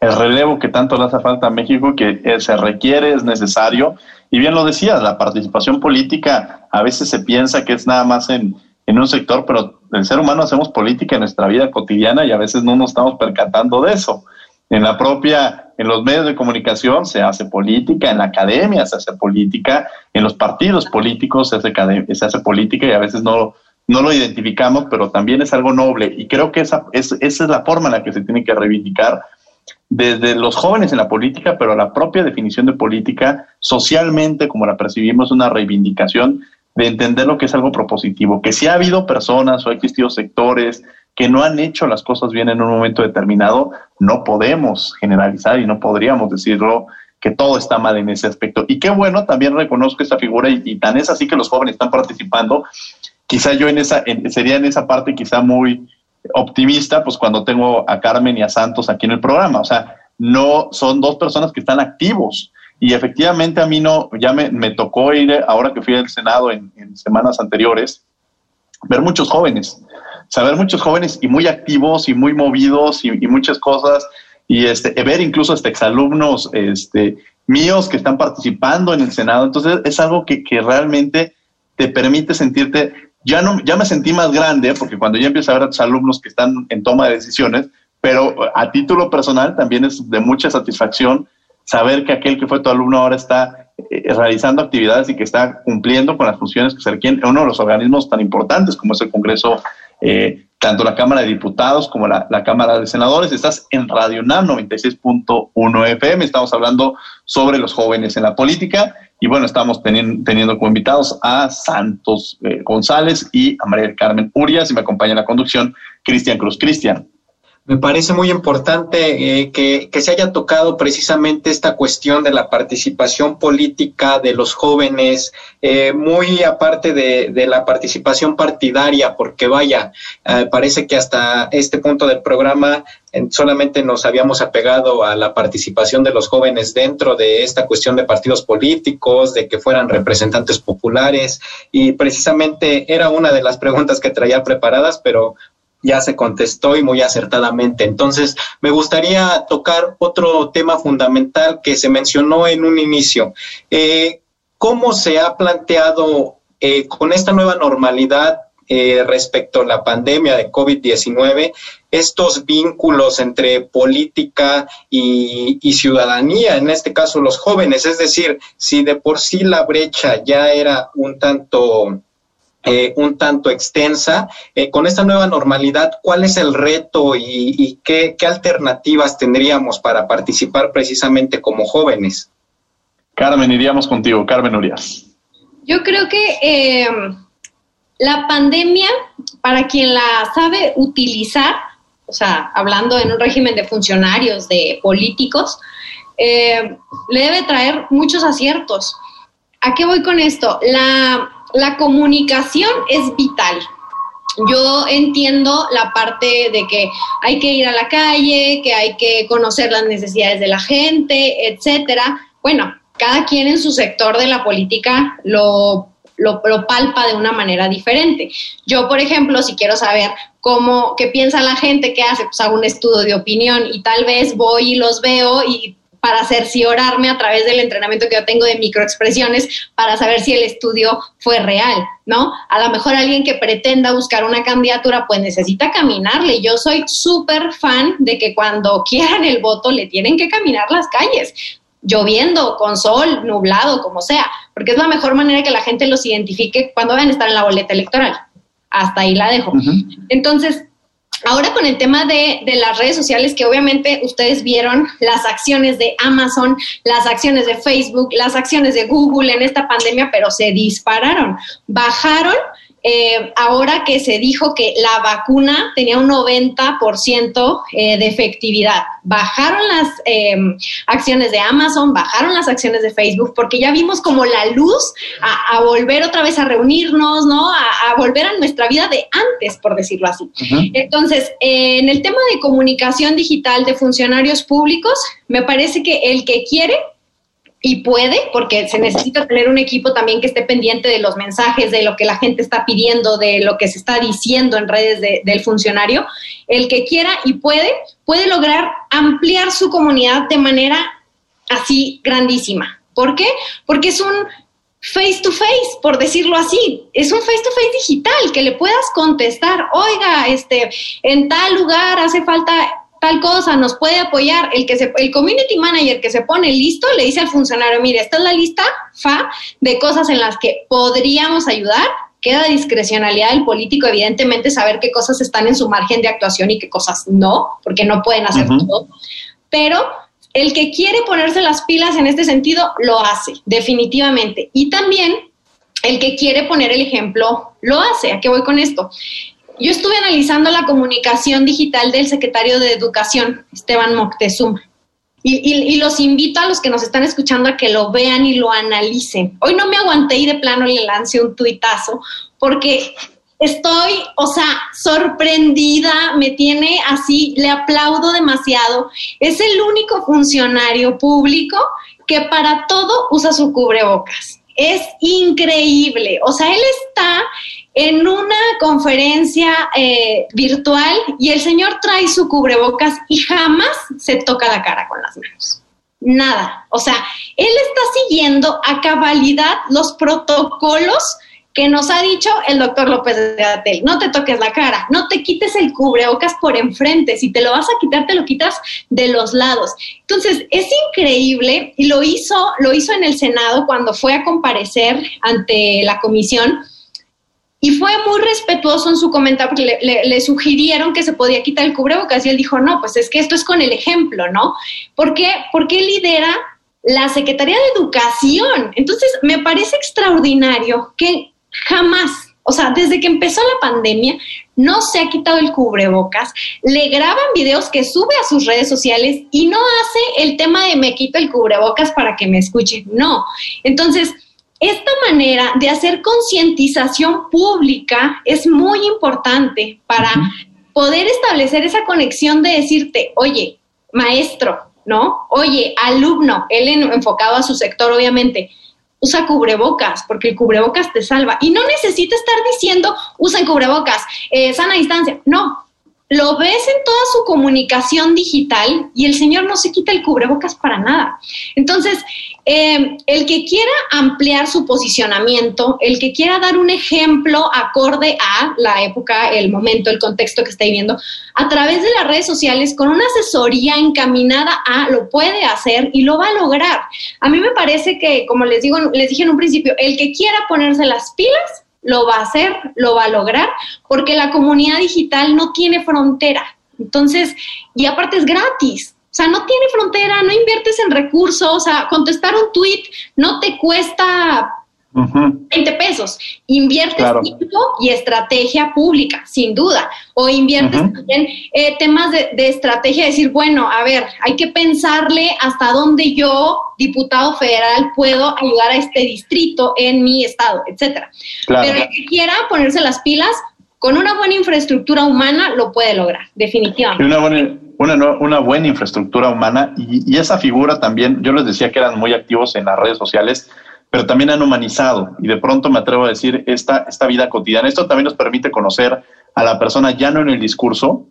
el relevo que tanto le hace falta a México, que eh, se requiere, es necesario. Y bien lo decías, la participación política a veces se piensa que es nada más en, en un sector, pero el ser humano hacemos política en nuestra vida cotidiana y a veces no nos estamos percatando de eso. En la propia, en los medios de comunicación se hace política, en la academia se hace política, en los partidos políticos se hace, se hace política y a veces no, no lo identificamos, pero también es algo noble. Y creo que esa, es, esa es la forma en la que se tiene que reivindicar desde los jóvenes en la política, pero la propia definición de política socialmente, como la percibimos, una reivindicación de entender lo que es algo propositivo, que si ha habido personas o ha existido sectores que no han hecho las cosas bien en un momento determinado, no podemos generalizar y no podríamos decirlo que todo está mal en ese aspecto. Y qué bueno, también reconozco esta figura y, tan es así que los jóvenes están participando. Quizá yo en esa, sería en esa parte quizá muy, optimista, pues cuando tengo a Carmen y a Santos aquí en el programa. O sea, no son dos personas que están activos. Y efectivamente a mí no, ya me, me tocó ir, ahora que fui al Senado en, semanas anteriores, ver muchos jóvenes, saber muchos jóvenes y muy activos y muy movidos y, muchas cosas, y este, ver incluso hasta exalumnos este, míos que están participando en el Senado. Entonces es algo que, que realmente te permite sentirte, ya, no, ya me sentí más grande, porque cuando ya empiezo a ver a tus alumnos que están en toma de decisiones, pero a título personal también es de mucha satisfacción saber que aquel que fue tu alumno ahora está eh, realizando actividades y que está cumpliendo con las funciones que se requieren en uno de los organismos tan importantes como es el Congreso, eh, tanto la Cámara de Diputados como la, Cámara de Senadores. Estás en Radio NAM 96.1 FM, estamos hablando sobre los jóvenes en la política y bueno, estamos teniendo, como invitados a Santos eh, González y a María Carmen Urias y me acompaña en la conducción Cristian Cruz. Cristian. Me parece muy importante eh, que, se haya tocado precisamente esta cuestión de la participación política de los jóvenes, eh, muy aparte de, la participación partidaria, porque vaya, eh, parece que hasta este punto del programa solamente nos habíamos apegado a la participación de los jóvenes dentro de esta cuestión de partidos políticos, de que fueran representantes populares, y precisamente era una de las preguntas que traía preparadas, pero ya se contestó y muy acertadamente. Entonces, me gustaría tocar otro tema fundamental que se mencionó en un inicio. Eh, ¿Cómo se ha planteado eh, con esta nueva normalidad eh, respecto a la pandemia de COVID-19 estos vínculos entre política y, y, ciudadanía, en este caso los jóvenes? Es decir, si de por sí la brecha ya era un tanto eh, un tanto extensa. Eh, con esta nueva normalidad, ¿cuál es el reto y, qué, alternativas tendríamos para participar precisamente como jóvenes? Carmen, iríamos contigo. Carmen Urias. Yo creo que eh, la pandemia, para quien la sabe utilizar, o sea, hablando en un régimen de funcionarios, de políticos, le debe traer muchos aciertos. ¿A qué voy con esto? La la comunicación es vital. Yo entiendo la parte de que hay que ir a la calle, que hay que conocer las necesidades de la gente, etcétera. Bueno, cada quien en su sector de la política lo, lo, palpa de una manera diferente. Yo, por ejemplo, si quiero saber cómo, qué piensa la gente, qué hace, pues hago un estudio de opinión y tal vez voy y los veo y para cerciorarme a través del entrenamiento que yo tengo de microexpresiones para saber si el estudio fue real, ¿no? A lo mejor alguien que pretenda buscar una candidatura, pues necesita caminarle. Yo soy súper fan de que cuando quieran el voto le tienen que caminar las calles lloviendo, con sol, nublado, como sea, porque es la mejor manera que la gente los identifique cuando van a estar en la boleta electoral. Hasta ahí la dejo. Entonces, Ahora con el tema de, las redes sociales, que obviamente ustedes vieron las acciones de Amazon, las acciones de Facebook, las acciones de Google en esta pandemia, pero se dispararon. Bajaron eh, ahora que se dijo que la vacuna tenía un 90% eh, de efectividad. Bajaron las em, acciones de Amazon, bajaron las acciones de Facebook, porque ya vimos como la luz a, volver otra vez a reunirnos, ¿no? A, volver a nuestra vida de antes, por decirlo así. Entonces, eh, en el tema de comunicación digital de funcionarios públicos, me parece que el que quiere y puede, porque se necesita tener un equipo también que esté pendiente de los mensajes, de lo que la gente está pidiendo, de lo que se está diciendo en redes del funcionario. El que quiera y puede, puede lograr ampliar su comunidad de manera así grandísima. ¿Por qué? Porque es un face to face, por decirlo así. Es un face to face digital que le puedas contestar, oiga, este, en tal lugar hace falta tal cosa, nos puede apoyar. El que se, el community manager que se pone listo le dice al funcionario, mire, esta es la lista FA de cosas en las que podríamos ayudar. Queda discrecionalidad del político, evidentemente, saber qué cosas están en su margen de actuación y qué cosas no, porque no pueden hacer todo. Pero el que quiere ponerse las pilas en este sentido, lo hace, definitivamente. Y también el que quiere poner el ejemplo, lo hace. ¿A qué voy con esto? Yo estuve analizando la comunicación digital del secretario de Educación, Esteban Moctezuma. Y, los invito a los que nos están escuchando a que lo vean y lo analicen. Hoy no me aguanté y de plano le lancé un tuitazo porque estoy, o sea, sorprendida, me tiene así, le aplaudo demasiado. Es el único funcionario público que para todo usa su cubrebocas. Es increíble. O sea, él está en una conferencia eh, virtual y el señor trae su cubrebocas y jamás se toca la cara con las manos. Nada. O sea, él está siguiendo a cabalidad los protocolos que nos ha dicho el doctor López de Atel. No te toques la cara, no te quites el cubrebocas por enfrente. Si te lo vas a quitar, te lo quitas de los lados. Entonces, es increíble y lo hizo, lo hizo en el Senado cuando fue a comparecer ante la comisión. Y fue muy respetuoso en su comentario porque le, sugirieron que se podía quitar el cubrebocas y él dijo, no, pues es que esto es con el ejemplo, ¿no? ¿Por qué? Porque lidera la Secretaría de Educación. Entonces, me parece extraordinario que jamás, o sea, desde que empezó la pandemia, no se ha quitado el cubrebocas, le graban videos que sube a sus redes sociales y no hace el tema de me quito el cubrebocas para que me escuchen, no. Entonces, esta manera de hacer concientización pública es muy importante para poder establecer esa conexión de decirte, oye, maestro, ¿no? Oye, alumno, él enfocado a su sector, obviamente, usa cubrebocas, porque el cubrebocas te salva. Y no necesita estar diciendo, usen cubrebocas, eh, sana distancia. No, lo ves en toda su comunicación digital y el señor no se quita el cubrebocas para nada. Entonces, eh, el que quiera ampliar su posicionamiento, el que quiera dar un ejemplo acorde a la época, el momento, el contexto que está viviendo, a través de las redes sociales, con una asesoría encaminada a, lo puede hacer y lo va a lograr. A mí me parece que, como les digo, les dije en un principio, el que quiera ponerse las pilas, lo va a hacer, lo va a lograr, porque la comunidad digital no tiene frontera. Entonces, y aparte es gratis. O sea, no tiene frontera, no inviertes en recursos, o sea, contestar un tweet no te cuesta 20 pesos. Inviertes tiempo y estrategia pública, sin duda. O inviertes también eh, temas de, estrategia, decir, bueno, a ver, hay que pensarle hasta dónde yo, diputado federal, puedo ayudar a este distrito en mi estado, etcétera. Pero el que quiera ponerse las pilas, con una buena infraestructura humana lo puede lograr, definitivamente. Una buena, una, una buena infraestructura humana y, y esa figura también, yo les decía que eran muy activos en las redes sociales pero también han humanizado y de pronto me atrevo a decir esta, esta vida cotidiana. Esto también nos permite conocer a la persona ya no en el discurso,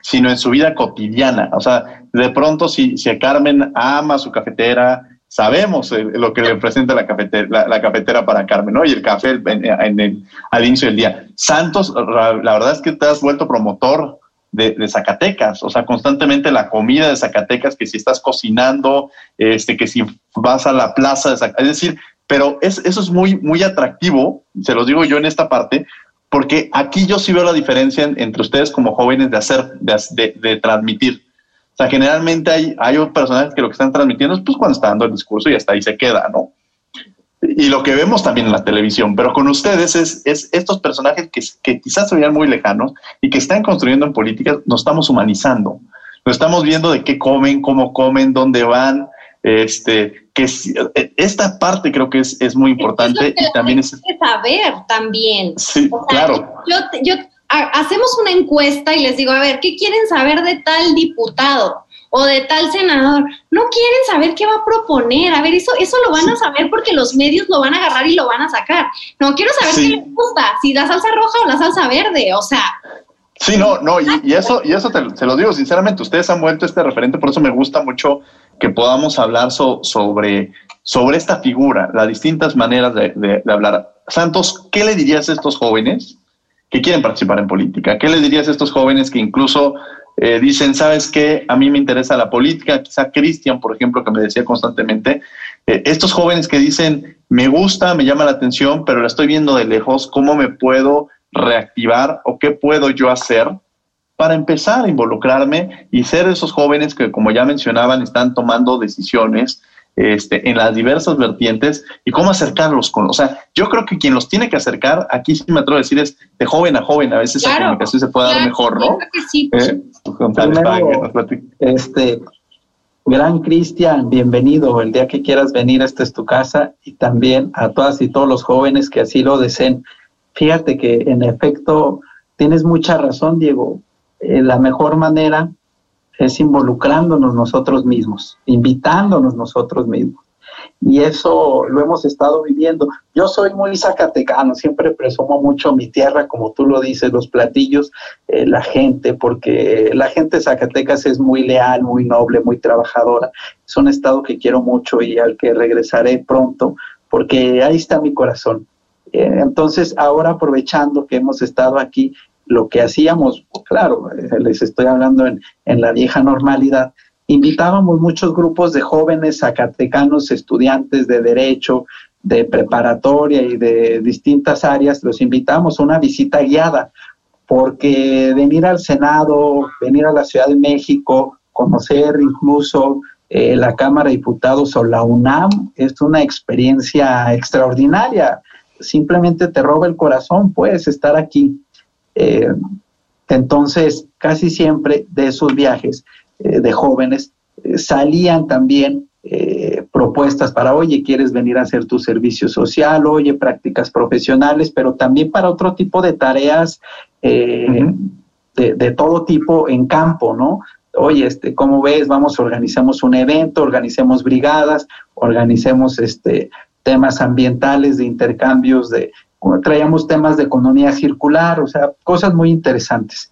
sino en su vida cotidiana. O sea, de pronto si, si Carmen ama su cafetera, sabemos eh, lo que le presenta la cafetera, la, cafetera para Carmen, ¿no? Y el café en, el, al inicio del día. Santos, la verdad es que te has vuelto promotor de, de, Zacatecas, o sea, constantemente la comida de Zacatecas, que si estás cocinando, este, que si vas a la plaza de Zacatecas, es decir, pero es, eso es muy, muy atractivo, se los digo yo en esta parte, porque aquí yo sí veo la diferencia entre ustedes como jóvenes de hacer, de, de, transmitir. O sea, generalmente hay, hay personajes que lo que están transmitiendo es pues cuando está dando el discurso y hasta ahí se queda, ¿no? Y lo que vemos también en la televisión, pero con ustedes es, es estos personajes que, quizás se vean muy lejanos y que están construyendo en política, nos estamos humanizando. Lo estamos viendo de qué comen, cómo comen, dónde van, este, que eh, esta parte creo que es, es muy importante y también es saber también. Sí, claro. Yo, yo, hacemos una encuesta y les digo, a ver, ¿qué quieren saber de tal diputado? o de tal senador, no quieren saber qué va a proponer. A ver, eso, eso lo van a saber porque los medios lo van a agarrar y lo van a sacar. No quiero saber qué les gusta, si la salsa roja o la salsa verde. O sea, Sí, no, no, y, eso, y eso te, se lo digo sinceramente, ustedes han vuelto este referente, por eso me gusta mucho que podamos hablar sobre, sobre esta figura, las distintas maneras de, hablar. Santos, ¿qué le dirías a estos jóvenes que quieren participar en política? ¿Qué le dirías a estos jóvenes que incluso eh, dicen, sabes qué, a mí me interesa la política? Quizá Cristian, por ejemplo, que me decía constantemente, eh, estos jóvenes que dicen, me gusta, me llama la atención, pero la estoy viendo de lejos, ¿cómo me puedo reactivar o qué puedo yo hacer para empezar a involucrarme y ser esos jóvenes que, como ya mencionaban, están tomando decisiones este, en las diversas vertientes y cómo acercarlos con, o sea, yo creo que quien los tiene que acercar, aquí sí me atrevo a decir, es de joven a joven, a veces la comunicación se puede dar mejor, ¿no? sí. ¿Eh? este, gran Cristian, bienvenido, el día que quieras venir, esta es tu casa, y también a todas y todos los jóvenes que así lo deseen. Fíjate que en efecto tienes mucha razón, Diego. Eh, la mejor manera es involucrándonos nosotros mismos, invitándonos nosotros mismos. Y eso lo hemos estado viviendo. Yo soy muy zacatecano, siempre presumo mucho mi tierra, como tú lo dices, los platillos, eh, la gente, porque la gente Zacatecas es muy leal, muy noble, muy trabajadora. Es un estado que quiero mucho y al que regresaré pronto, porque ahí está mi corazón. Eh, entonces, ahora aprovechando que hemos estado aquí, lo que hacíamos, claro, les estoy hablando en, en la vieja normalidad, invitábamos muchos grupos de jóvenes zacatecanos, estudiantes de derecho, de preparatoria y de distintas áreas, los invitamos a una visita guiada, porque venir al Senado, venir a la Ciudad de México, conocer incluso eh, la Cámara de Diputados o la UNAM es una experiencia extraordinaria. Simplemente te roba el corazón, puedes estar aquí. Eh, entonces, casi siempre de esos viajes eh, de jóvenes eh, salían también propuestas para, oye, ¿quieres venir a hacer tu servicio social? Oye, prácticas profesionales, pero también para otro tipo de tareas de, de, todo tipo en campo, ¿no? Oye, este, ¿cómo ves? Vamos, organizamos un evento, organicemos brigadas, organicemos este, temas ambientales, de intercambios, de traíamos temas de economía circular, o sea, cosas muy interesantes.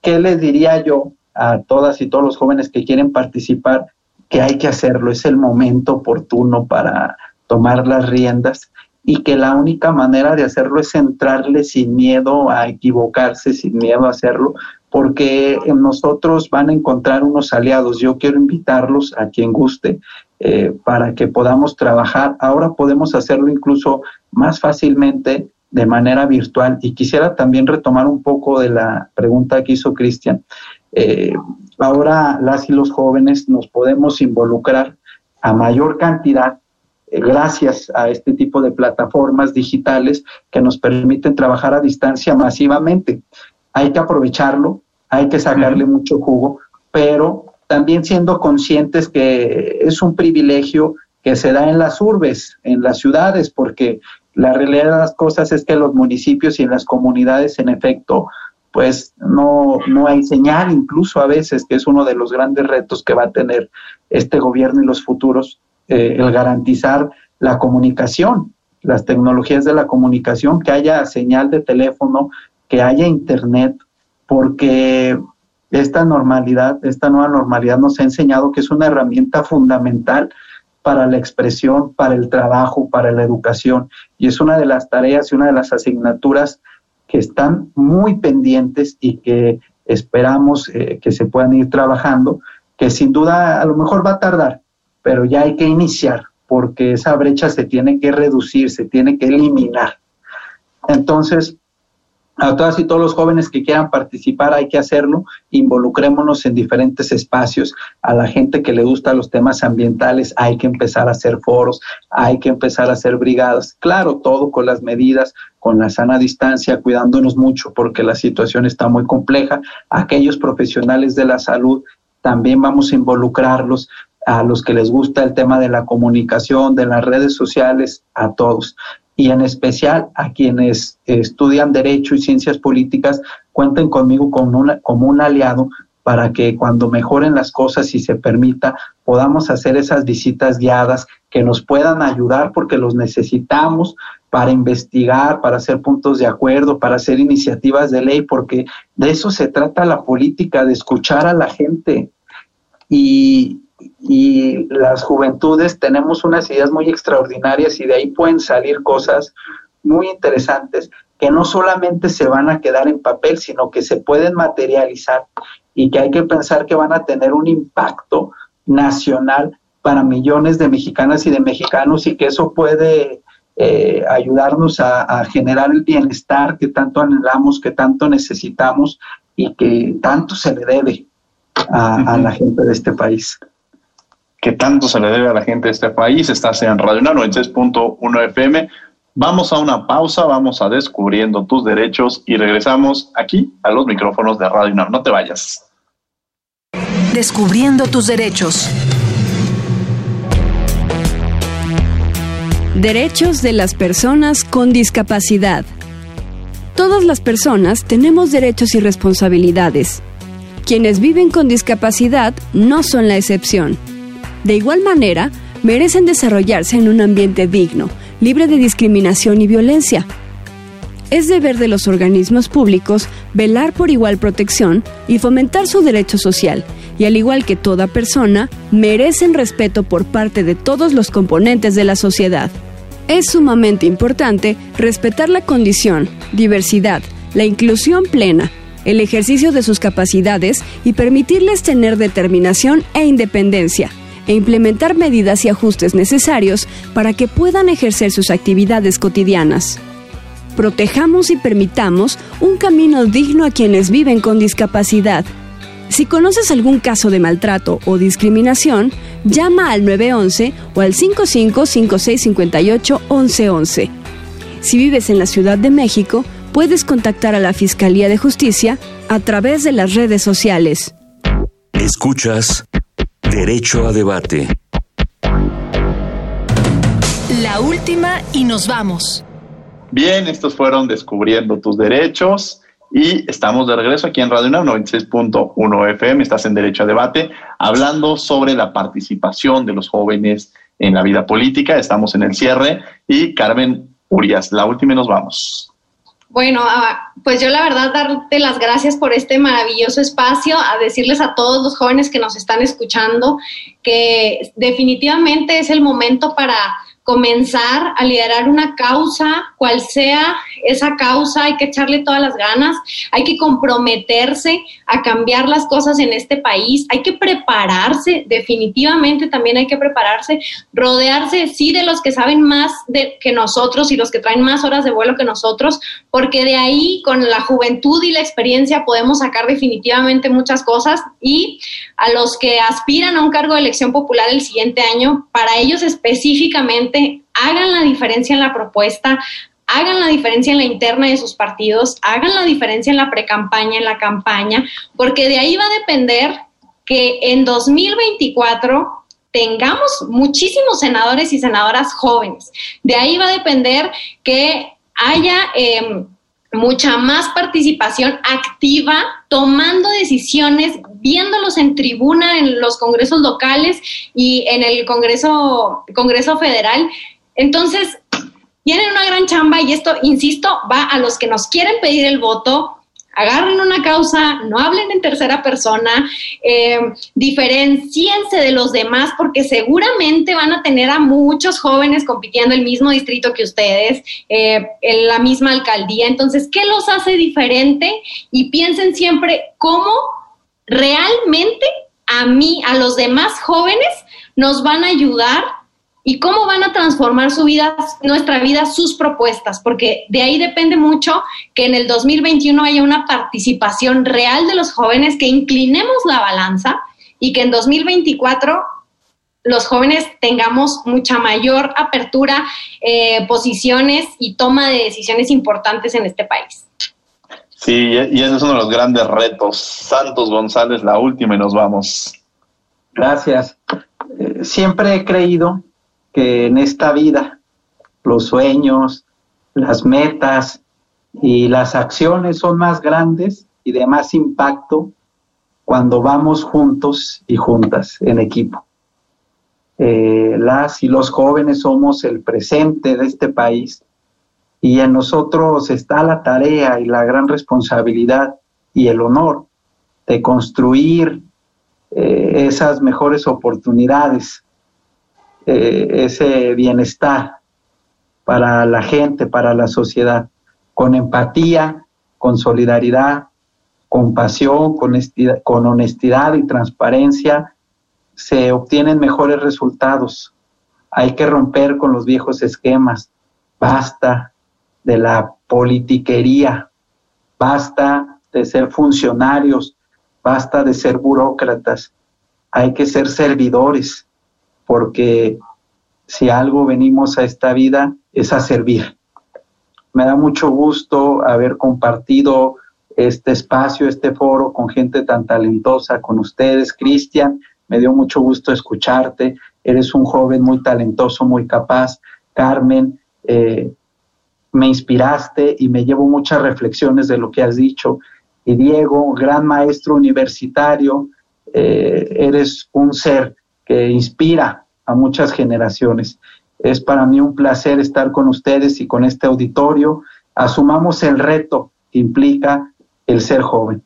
¿Qué les diría yo a todas y todos los jóvenes que quieren participar? Que hay que hacerlo, es el momento oportuno para tomar las riendas y que la única manera de hacerlo es entrarle sin miedo a equivocarse, sin miedo a hacerlo, porque en nosotros van a encontrar unos aliados. Yo quiero invitarlos a quien guste eh, para que podamos trabajar. Ahora podemos hacerlo incluso más fácilmente de manera virtual. Y quisiera también retomar un poco de la pregunta que hizo Cristian. Eh, ahora las y los jóvenes nos podemos involucrar a mayor cantidad eh, gracias a este tipo de plataformas digitales que nos permiten trabajar a distancia masivamente. Hay que aprovecharlo, hay que sacarle mucho jugo, pero también siendo conscientes que es un privilegio que se da en las urbes, en las ciudades, porque la realidad de las cosas es que los municipios y en las comunidades, en efecto, pues no, no hay señal, incluso a veces, que es uno de los grandes retos que va a tener este gobierno y los futuros, eh, el garantizar la comunicación, las tecnologías de la comunicación, que haya señal de teléfono, que haya internet, porque esta normalidad, esta nueva normalidad nos ha enseñado que es una herramienta fundamental para la expresión, para el trabajo, para la educación. Y es una de las tareas y una de las asignaturas que están muy pendientes y que esperamos eh, que se puedan ir trabajando, que sin duda a lo mejor va a tardar, pero ya hay que iniciar, porque esa brecha se tiene que reducir, se tiene que eliminar. Entonces, a todas y todos los jóvenes que quieran participar hay que hacerlo, involucrémonos en diferentes espacios, a la gente que le gusta los temas ambientales hay que empezar a hacer foros, hay que empezar a hacer brigadas, claro, todo con las medidas, con la sana distancia, cuidándonos mucho porque la situación está muy compleja, aquellos profesionales de la salud también vamos a involucrarlos, a los que les gusta el tema de la comunicación, de las redes sociales, a todos y en especial a quienes estudian Derecho y Ciencias Políticas, cuenten conmigo como, como un aliado para que cuando mejoren las cosas y se permita, podamos hacer esas visitas guiadas que nos puedan ayudar porque los necesitamos para investigar, para hacer puntos de acuerdo, para hacer iniciativas de ley, porque de eso se trata la política, de escuchar a la gente. Y, y las juventudes tenemos unas ideas muy extraordinarias y de ahí pueden salir cosas muy interesantes que no solamente se van a quedar en papel, sino que se pueden materializar y que hay que pensar que van a tener un impacto nacional para millones de mexicanas y de mexicanos y que eso puede eh, ayudarnos a, generar el bienestar que tanto anhelamos, que tanto necesitamos y que tanto se le debe a la gente de este país que tanto se le debe a la gente de este país. Estás en Radio 96.1 FM. Vamos a una pausa, vamos a descubriendo tus derechos y regresamos aquí a los micrófonos de Radio UNAM. No te vayas. Descubriendo tus derechos. Derechos de las personas con discapacidad. Todas las personas tenemos derechos y responsabilidades. Quienes viven con discapacidad no son la excepción. De igual manera, merecen desarrollarse en un ambiente digno, libre de discriminación y violencia. Es deber de los organismos públicos velar por igual protección y fomentar su derecho social, y al igual que toda persona, merecen respeto por parte de todos los componentes de la sociedad. Es sumamente importante respetar la condición, diversidad, la inclusión plena, el ejercicio de sus capacidades y permitirles tener determinación e independencia, e implementar medidas y ajustes necesarios para que puedan ejercer sus actividades cotidianas. Protejamos y permitamos un camino digno a quienes viven con discapacidad. Si conoces algún caso de maltrato o discriminación, llama al 911 o al 5556581111. Si vives en la Ciudad de México, puedes contactar a la Fiscalía de Justicia a través de las redes sociales. Escuchas Derecho a Debate. La última y nos vamos. Bien, estos fueron Descubriendo tus Derechos y estamos de regreso aquí en Radio UNAM 96.1 FM. Estás en Derecho a Debate hablando sobre la participación de los jóvenes en la vida política. Estamos en el cierre y Carmen Urias, la última y nos vamos. Bueno, ah, pues yo la verdad darte las gracias por este maravilloso espacio, a decirles a todos los jóvenes que nos están escuchando que definitivamente es el momento para comenzar a liderar una causa, cual sea esa causa, hay que echarle todas las ganas, hay que comprometerse a cambiar las cosas en este país, hay que prepararse, definitivamente también hay que prepararse, rodearse sí de los que saben más de, que nosotros y los que traen más horas de vuelo que nosotros, porque de ahí con la juventud y la experiencia podemos sacar definitivamente muchas cosas y a los que aspiran a un cargo de elección popular el siguiente año, para ellos específicamente, hagan la diferencia en la propuesta, hagan la diferencia en la interna de sus partidos, hagan la diferencia en la precampaña, en la campaña, porque de ahí va a depender que en 2024 tengamos muchísimos senadores y senadoras jóvenes. De ahí va a depender que haya em, mucha más participación activa, tomando decisiones, viéndolos en tribuna en los congresos locales y en el Congreso, Congreso Federal. Entonces, tienen una gran chamba y esto, insisto, va a los que nos quieren pedir el voto, agarren una causa, no hablen en tercera persona, eh, diferenciense de los demás porque seguramente van a tener a muchos jóvenes compitiendo el mismo distrito que ustedes, eh, en la misma alcaldía. Entonces, ¿qué los hace diferente? Y piensen siempre cómo realmente a mí, a los demás jóvenes, nos van a ayudar y cómo van a transformar su vida, nuestra vida, sus propuestas, porque de ahí depende mucho que en el 2021 haya una participación real de los jóvenes, que inclinemos la balanza y que en 2024 los jóvenes tengamos mucha mayor apertura, eh, posiciones y toma de decisiones importantes en este país. Sí, y ese es uno de los grandes retos. Santos González, la última y nos vamos. Gracias. Eh, siempre he creído que en esta vida los sueños, las metas y las acciones son más grandes y de más impacto cuando vamos juntos y juntas en equipo. Eh, las y los jóvenes somos el presente de este país y en nosotros está la tarea y la gran responsabilidad y el honor de construir eh, esas mejores oportunidades eh, ese bienestar para la gente, para la sociedad, con empatía, con solidaridad, con pasión, con honestidad, con honestidad y transparencia, se obtienen mejores resultados. Hay que romper con los viejos esquemas. Basta de la politiquería, basta de ser funcionarios, basta de ser burócratas. Hay que ser servidores, porque si algo venimos a esta vida es a servir. Me da mucho gusto haber compartido este espacio, este foro con gente tan talentosa, con ustedes, Cristian. Me dio mucho gusto escucharte. Eres un joven muy talentoso, muy capaz. Carmen, eh, me inspiraste y me llevo muchas reflexiones de lo que has dicho. Y Diego, gran maestro universitario, eh, eres un ser que inspira a muchas generaciones. Es para mí un placer estar con ustedes y con este auditorio. Asumamos el reto que implica el ser joven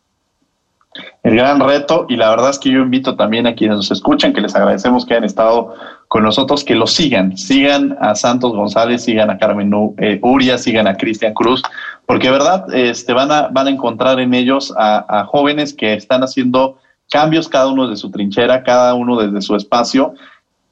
el gran reto y la verdad es que yo invito también a quienes nos escuchan, que les agradecemos que hayan estado con nosotros, que lo sigan, sigan a Santos González, sigan a Carmen eh, Uria, sigan a Cristian Cruz, porque verdad este, van, a, van a encontrar en ellos a, jóvenes que están haciendo cambios cada uno de su trinchera, cada uno desde su espacio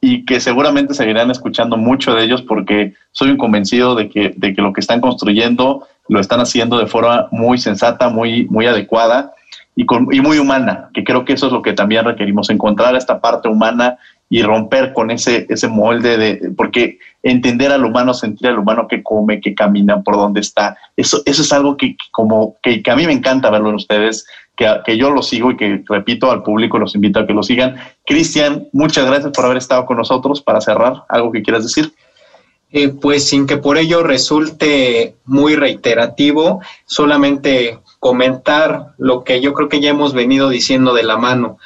y que seguramente seguirán escuchando mucho de ellos porque soy convencido de que, de que lo que están construyendo lo están haciendo de forma muy sensata, muy, muy adecuada y, con, y muy humana, que creo que eso es lo que también requerimos, encontrar esta parte humana y romper con ese, ese molde de, porque entender al humano, sentir al humano que come, que camina, por dónde está, eso, eso es algo que, como, que, a mí me encanta verlo en ustedes, que, que yo lo sigo y que repito al público, los invito a que lo sigan. Cristian, muchas gracias por haber estado con nosotros. Para cerrar, ¿algo que quieras decir? Eh, pues sin que por ello resulte muy reiterativo, solamente comentar lo que yo creo que ya hemos venido diciendo de la mano.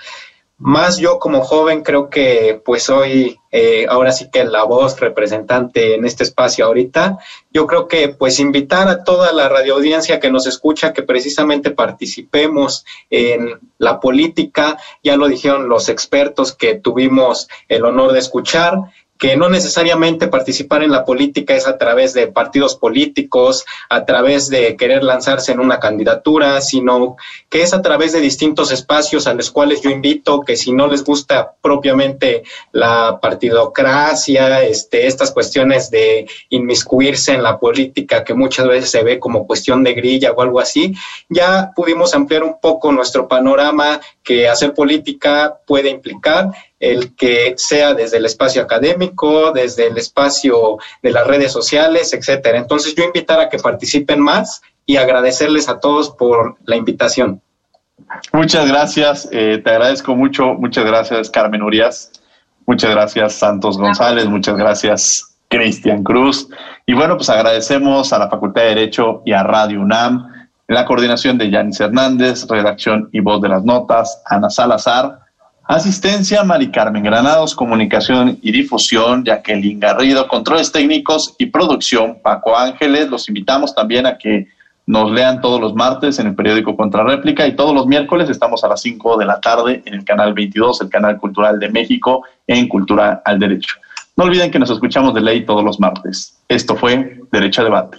Más yo como joven creo que pues soy eh, ahora sí que la voz representante en este espacio ahorita. Yo creo que pues invitar a toda la radioaudiencia que nos escucha que precisamente participemos en la política. Ya lo dijeron los expertos que tuvimos el honor de escuchar que no necesariamente participar en la política es a través de partidos políticos, a través de querer lanzarse en una candidatura, sino que es a través de distintos espacios a los cuales yo invito que si no les gusta propiamente la partidocracia, este, estas cuestiones de inmiscuirse en la política que muchas veces se ve como cuestión de grilla o algo así, ya pudimos ampliar un poco nuestro panorama que hacer política puede implicar el que sea desde el espacio académico, desde el espacio de las redes sociales, etcétera. Entonces yo invitar a que participen más y agradecerles a todos por la invitación. Muchas gracias, eh, te agradezco mucho, muchas gracias Carmen Urias, muchas gracias Santos González, muchas gracias Cristian Cruz. Y bueno, pues agradecemos a la Facultad de Derecho y a Radio UNAM, en la coordinación de Yanis Hernández, redacción y voz de las notas, Ana Salazar, Asistencia, Mari Carmen Granados, Comunicación y Difusión, Jacqueline Garrido, Controles Técnicos y Producción, Paco Ángeles. Los invitamos también a que nos lean todos los martes en el periódico Contrarréplica y todos los miércoles estamos a las 5 de la tarde en el canal 22, el canal cultural de México, en Cultura al Derecho. No olviden que nos escuchamos de ley todos los martes. Esto fue Derecho a Debate.